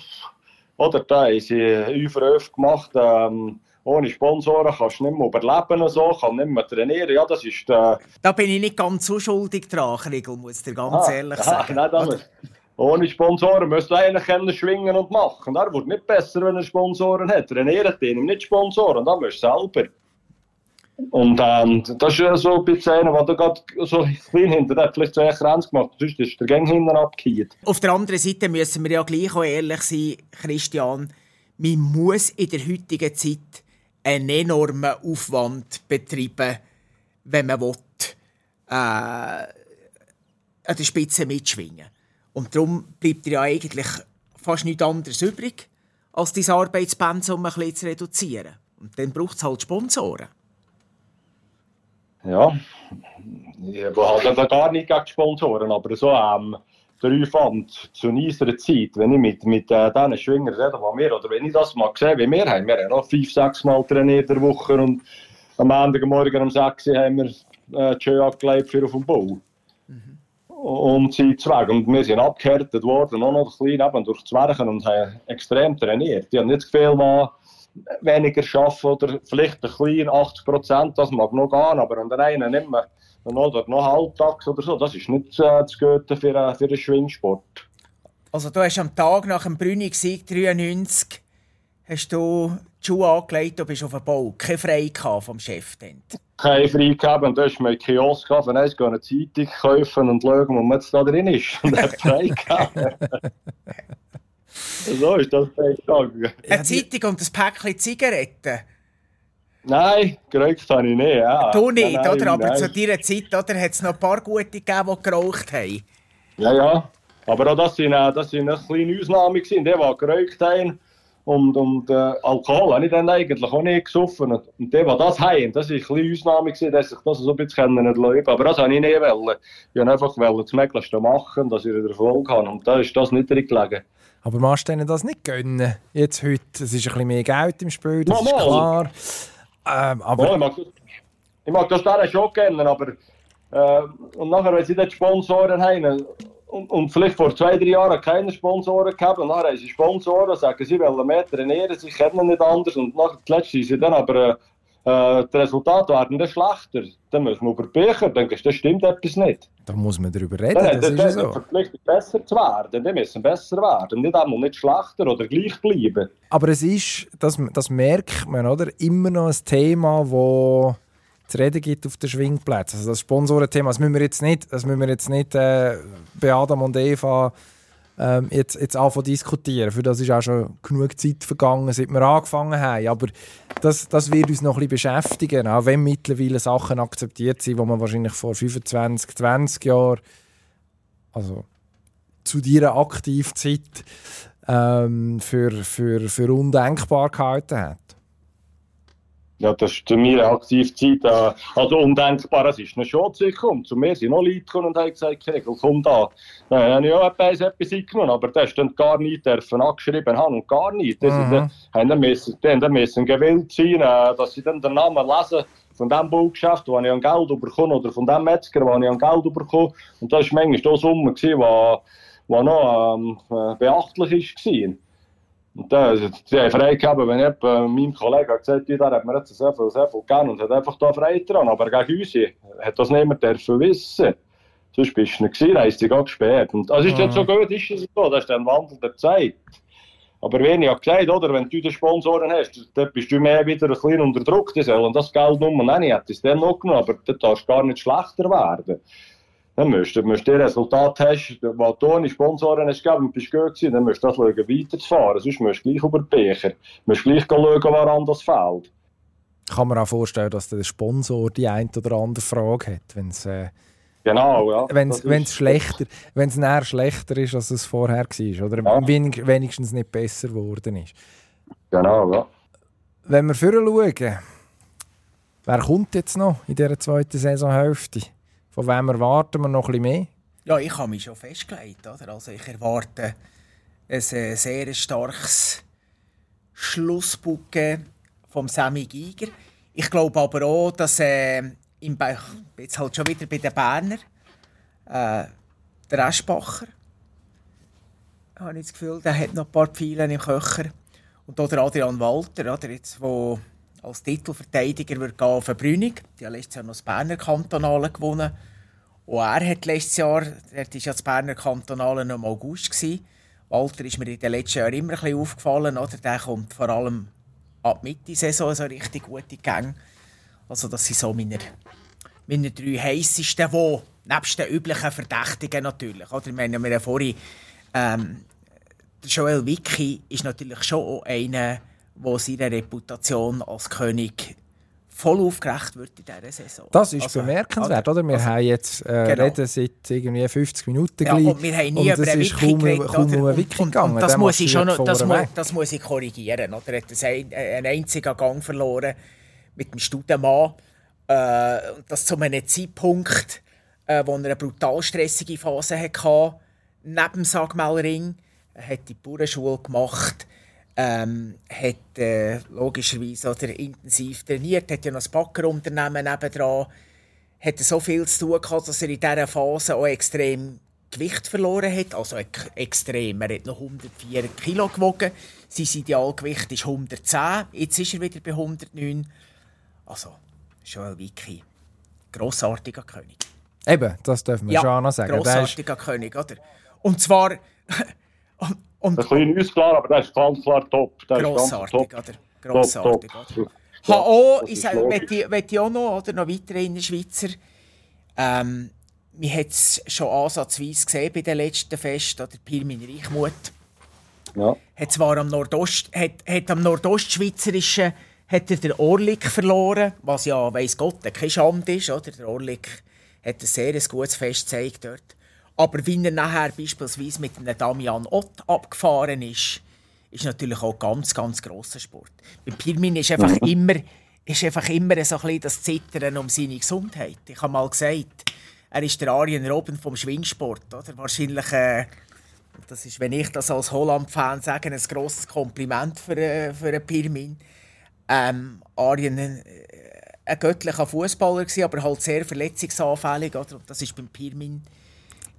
oder da haben sie Überöf gemacht, ähm, ohne Sponsoren kannst du nicht mehr überleben, und so, kann nicht mehr trainieren. Ja, das ist der. Da bin ich nicht ganz so schuldig dran, Kriegel, muss ich dir ganz ehrlich ah, sagen. nein, Oder? muss- ohne Sponsoren müsste er eigentlich können schwingen und machen. Er wird nicht besser, wenn er Sponsoren hat. Trainiert ihn nicht Sponsoren, da musst du selber. Und ähm, das ist so ein bisschen einer, der da gerade so klein hinter der hat vielleicht zwei Grenzen gemacht sonst ist der Gang hinten abgekehrt. Auf der anderen Seite müssen wir ja gleich auch ehrlich sein, Christian, man muss in der heutigen Zeit einen enormen Aufwand betreiben, wenn man will, äh, an der Spitze mitschwingen. Und darum bleibt ja eigentlich fast nichts anderes übrig, als dein Arbeitspensum ein bisschen zu reduzieren. Und dann braucht es halt Sponsoren. Ja, ich habe halt gar nicht gegen Sponsoren, aber so ähm, der Aufwand zu unserer Zeit, wenn ich mit, mit äh, diesen Schwingern rede, die wir, oder wenn ich das mal sehe, wie wir haben, wir haben noch fünf, sechs Mal trainiert in der Woche und am Montagmorgen um 6 Uhr haben wir äh, die Schöne abgelegt für auf dem Bau. Und sind weg. Und wir sind abgehärtet worden, auch noch klein eben durch das Werken und haben extrem trainiert. Die haben nicht Gefühl, man, weniger arbeiten oder vielleicht ein klein 80 Prozent, das mag noch gehen, aber an der einen nicht mehr oder noch halbtags oder so, das ist nicht äh, das Gute für, äh, für einen Schwingsport. Also du hast am Tag nach dem Brünig-Sieg 93 hast du die Schuhe angelegt und bist auf dem Bau. Kein Frei vom Chef. Dann. Kein Frei gehabt und da ist mein Kiosk gehabt, von eins eine Zeitung kaufen und schauen, wo man jetzt da drin ist. Und hat frei gehabt. so ist das gegangen. Eine Zeitung und ein Päckchen Zigaretten? Nein, geraucht habe ich nicht. Ja. Du nicht, nein, oder? Aber nein. zu dieser Zeit hat es noch ein paar gute gegeben, die geraucht haben. Ja, ja. Aber auch das sind eine kleine Ausnahmen. Die, die geraucht haben, und, und äh, Alkohol habe ich dann eigentlich auch nicht gesoffen. Und die, die das haben, das war eine kleine Ausnahme, gewesen, dass ich das so ein bisschen nicht leben Aber das habe ich nicht wollen. Ich wollte einfach das Möglichste machen, dass ich den Erfolg habe. Und da ist das nicht drin gelegen. Aber machst du denen das nicht gönnen? Jetzt heute, es ist ein bisschen mehr Geld im Spiel, das Normal. ist klar. Ähm, aber... Oh, ich, mag das, ich schon gönnen, aber... Äh, und nachher, wenn sie dann Sponsoren haben, und, und, vielleicht vor zwei, drei Jahren keine Sponsoren gehabt und dann haben sie Sponsoren, sagen sie wollen mehr trainieren, sie kennen nicht anders und nach zuletzt sind sie dann aber äh, die Resultate werden dann schlechter. Dann müssen wir über Bücher, dann das stimmt etwas nicht. Da muss man darüber reden, dann, das dann, ist so. verpflichtet besser zu werden, die müssen besser werden, nicht einmal nicht schlechter oder gleich bleiben. Aber es ist, das, das merkt man, oder? immer noch ein Thema, das zu reden gibt auf den Schwingplätzen. Also das Sponsorenthema, das müssen wir jetzt nicht, das müssen wir jetzt nicht äh, bei Adam und Eva ähm, jetzt, jetzt anfangen diskutieren. Für das ist auch schon genug Zeit vergangen, seit wir angefangen haben. Aber das, das wird uns noch ein bisschen beschäftigen, auch wenn mittlerweile Sachen akzeptiert sind, die man wahrscheinlich vor 25, 20 Jahren, also zu dieser Aktivzeit, ähm, für, für, für undenkbar gehalten hat. Ja, das ist zu mir Aktivzeit äh, also undenkbar. Es ist eine schon gekommen. Zu mir sind noch Leute gekommen und haben gesagt, Kegel, komm da. Dann habe ich auch etwas, etwas eingenommen, aber das dann gar nicht dürfen angeschrieben haben und gar nicht. Das mhm. dann, haben dann müssen, dann müssen gewillt sein, äh, dass sie dann den Namen lesen von dem Baugeschäft, wo ich an Geld bekomme, oder von dem Metzger, wo ich an Geld bekomme. Und das war manchmal auch Summe, die noch ähm, äh, beachtlich war. Und dann, sie haben freigegeben, wenn ich meinem Kollegen gesagt habe, der hat mir jetzt sehr viel, sehr viel gegeben und hat einfach da frei dran. Aber gegen uns hat das niemand dürfen wissen. Sonst bist du nicht gewesen, heisst sie gesperrt. Und das ist jetzt so gut, ist es so, das ist ein Wandel der Zeit. Aber wie ich gesagt oder, wenn du den Sponsoren hast, dann bist du mehr wieder ein bisschen unter Druck. Die sollen das Geld nur nehmen. Ich hätte es dann noch genommen, aber dann darfst du gar nicht schlechter werden. Dann musst du, musst du Resultat hast, weil du ohne Sponsoren hast gegeben und bist gut gewesen, dann musst du das schauen, weiterzufahren. Sonst musst du gleich über die Becher. Du musst gleich schauen, woran das fehlt. Kann man auch vorstellen, dass der Sponsor die eine oder andere Frage hat, wenn es äh, Genau, ja. Wenn es schlechter, näher schlechter ist, als es vorher war. Oder ja. wenigstens nicht besser geworden ist. Genau, ja. Wenn wir vorher schauen, wer kommt jetzt noch in dieser zweiten Saisonhälfte? Von wem erwarten wir noch bisschen mehr? Ja, ich habe mich schon festgelegt. Oder? Also ich erwarte ein äh, sehr starkes Schlussbucke vom Sammy Giger. Ich glaube aber auch, dass äh, im Be jetzt halt schon wieder bei den Berner äh, der Eschbacher habe ich das Gefühl, der hat noch ein paar Pfeile im Köcher. Und auch der Adrian Walter, oder, jetzt, wo als Titelverteidiger wird gehen auf Brünig. Die hat letztes Jahr noch das Berner Kantonale gewonnen. Und er hat letztes Jahr, er war ja das Berner Kantonale noch im August. Gewesen. Walter ist mir in den letzten Jahren immer ein bisschen aufgefallen. Oder? Der kommt vor allem ab Mitte Saison so richtig gute Gänge. Also das sind so meine, meine drei heissesten, die nebst den üblichen Verdächtigen natürlich. Oder? Wir haben ja vorhin, ähm, Joel Wicki ist natürlich schon einer, der seine Reputation als König voll aufgerecht wird in dieser Saison. Das ist also, bemerkenswert, oder? Wir also, haben jetzt äh, genau. reden seit irgendwie 50 Minuten ja, und wir haben nie über einen Wiki kaum, geredet, kaum um einen Wiki gegangen. das, muss ich schon, das, mu das muss ich korrigieren. Oder? Er hat ein, einen einzigen Gang verloren mit dem Studenmann. Äh, das zu einem Zeitpunkt, äh, wo er eine brutal stressige Phase hatte, neben dem Sagmelring. Er hat die Bauernschule gemacht ähm, hat äh, logischerweise oder intensiv trainiert, hat ja noch ein Backerunternehmen nebendran, hat so viel zu tun gehabt, dass er in dieser Phase auch extrem Gewicht verloren hat, also extrem. Er hat noch 104 Kilo gewogen, Sein Idealgewicht ist 110, jetzt ist er wieder bei 109. Also, Joel Wicki, grossartiger König. Eben, das dürfen wir Ja, schon auch noch sagen. Der ist, grossartiger König, oder? Und zwar... und, Ein bisschen unklar, aber der ist ganz klar top. Der ist ganz grossartig, top. oder? Top, Grossartig, top. oder? Auch, das ich sage, möchte, ich auch noch, oder, noch weiter in den Schweizer. Ähm, wir haben es schon ansatzweise gesehen bei den letzten Festen, oder Pirmin Reichmuth. Ja. Hat zwar am, Nordost, hat, hat am Nordostschweizerischen hat er den Orlik verloren, was ja, weiss Gott, keine Schande ist. Oder? Der Orlik hat ein sehr gutes Fest gezeigt dort. Aber wie er nachher beispielsweise mit einem Damian Ott abgefahren ist, ist natürlich auch ganz, ganz grosser Sport. Bei Pirmin ist einfach immer, ist einfach immer so ein bisschen das Zittern um seine Gesundheit. Ich habe mal gesagt, er ist der Arjen Robben vom Schwingsport. Oder? Wahrscheinlich, äh, das ist, wenn ich das als Holland-Fan sage, ein grosses Kompliment für, äh, für einen Pirmin. Ähm, Arjen äh, ein göttlicher Fußballer aber halt sehr verletzungsanfällig. Oder? Und das ist beim Pirmin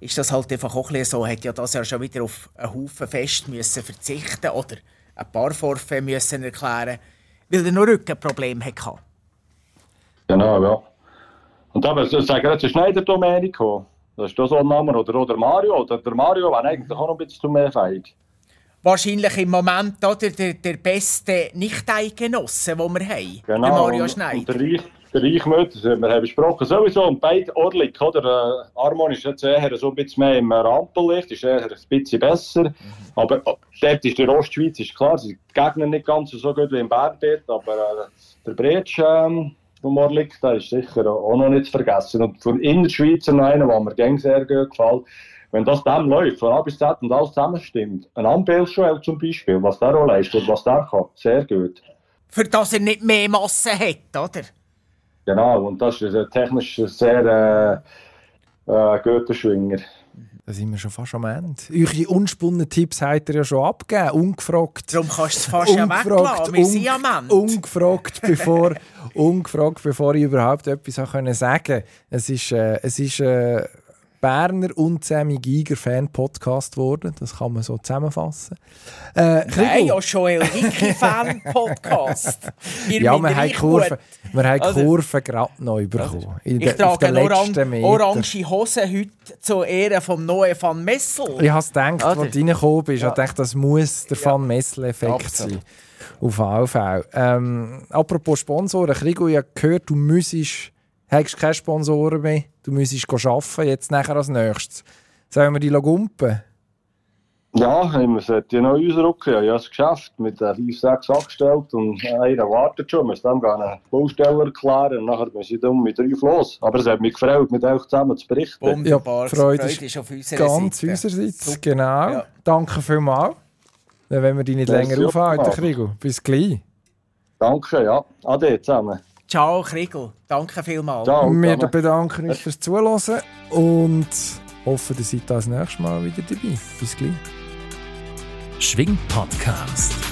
ist das halt einfach auch ein so. Hat ja das ja schon wieder auf einen Haufen Fest müssen verzichten oder ein paar Vorfälle müssen erklären, weil er noch Rückenprobleme hatte. Genau, ja. Und ich sagen, jetzt ist Schneider Domenico. Das ist da so ein Name. Oder, oder Mario. Oder der Mario wäre eigentlich auch noch ein bisschen zu mehr fähig. Wahrscheinlich im Moment oder, der, der beste Nicht-Eidgenosse, den wir haben. Genau. Der Mario und, Schneider. Und der Reich, der Reichmüth, das haben wir besprochen, sowieso. Und beide Orlik, oder? Äh, Armon ist jetzt eher so ein bisschen mehr im Rampenlicht, ist eher ein bisschen besser. Mhm. Aber äh, dort ist der Ostschweiz, ist klar, sie Gegner nicht ganz so gut wie im Bernbiet, aber äh, der Bretsch ähm, vom Orlik, der ist sicher auch noch nicht zu vergessen. Und von Innerschweizer noch einer, der mir gern sehr gut gefällt. Wenn das dem läuft, von A bis Z und alles zusammenstimmt, ein Ambelschwell zum Beispiel, was der auch leistet, was der kann, sehr gut. Für das er nicht mehr Masse hat, oder? Genau, und das ist ein technisch sehr äh, äh, guter Schwinger. da sind wir schon fast am Ende. Eure unspannenden Tipps habt ihr ja schon abgegeben, ungefragt. Darum kannst du es fast ja weglassen. Wir sind am Ende. ungefragt, bevor, ungefragt, bevor ich überhaupt etwas sagen Es ist, äh, es ist äh, Berner und Sammy Giger Fan-Podcast geworden. Das kann man so zusammenfassen. Äh, Nein, ja, Joel Wicki Fan-Podcast. Wir ja, wir haben. Kurven, wir haben Also- Kurven gerade neu bekommen. In Ich trage Meter. orange Hose heute zur Ehre von Noe van Messel. Ich habe gedacht, als Oder? du reingekommen bist, ja. ich dachte, das muss der Van Messel-Effekt Absolut. sein. Auf AV. Ähm, apropos Sponsoren, Krigo, ich habe gehört, du müsstest, hast keine Sponsoren mehr, du müsstest arbeiten, jetzt nachher als nächstes. Sollen wir die gumpen? Ja, wir sollten ja noch ausrücken. Ja, ich habe das Geschäft mit den 5, 6 angestellt und einer wartet schon. Wir müssen gerne einen Bausteller erklären und nachher müssen sie dann mit drauf los. Aber es hat mich gefreut, mit euch zusammen zu berichten. Wunderbar, Ja, die Freude ist ist auf unserer Ganz Seite. unsererseits, Super. genau. Ja. Danke vielmals. Dann wollen wir dich nicht Ja, länger aufhalten, Krigo. Bis gleich. Danke, ja. Ade zusammen. Ciao, Kriegel. Danke vielmals. Ciao. Wir bedanken uns fürs Zuhören und hoffen, ihr seid das nächste Mal wieder dabei. Bis gleich. Schwing Podcast.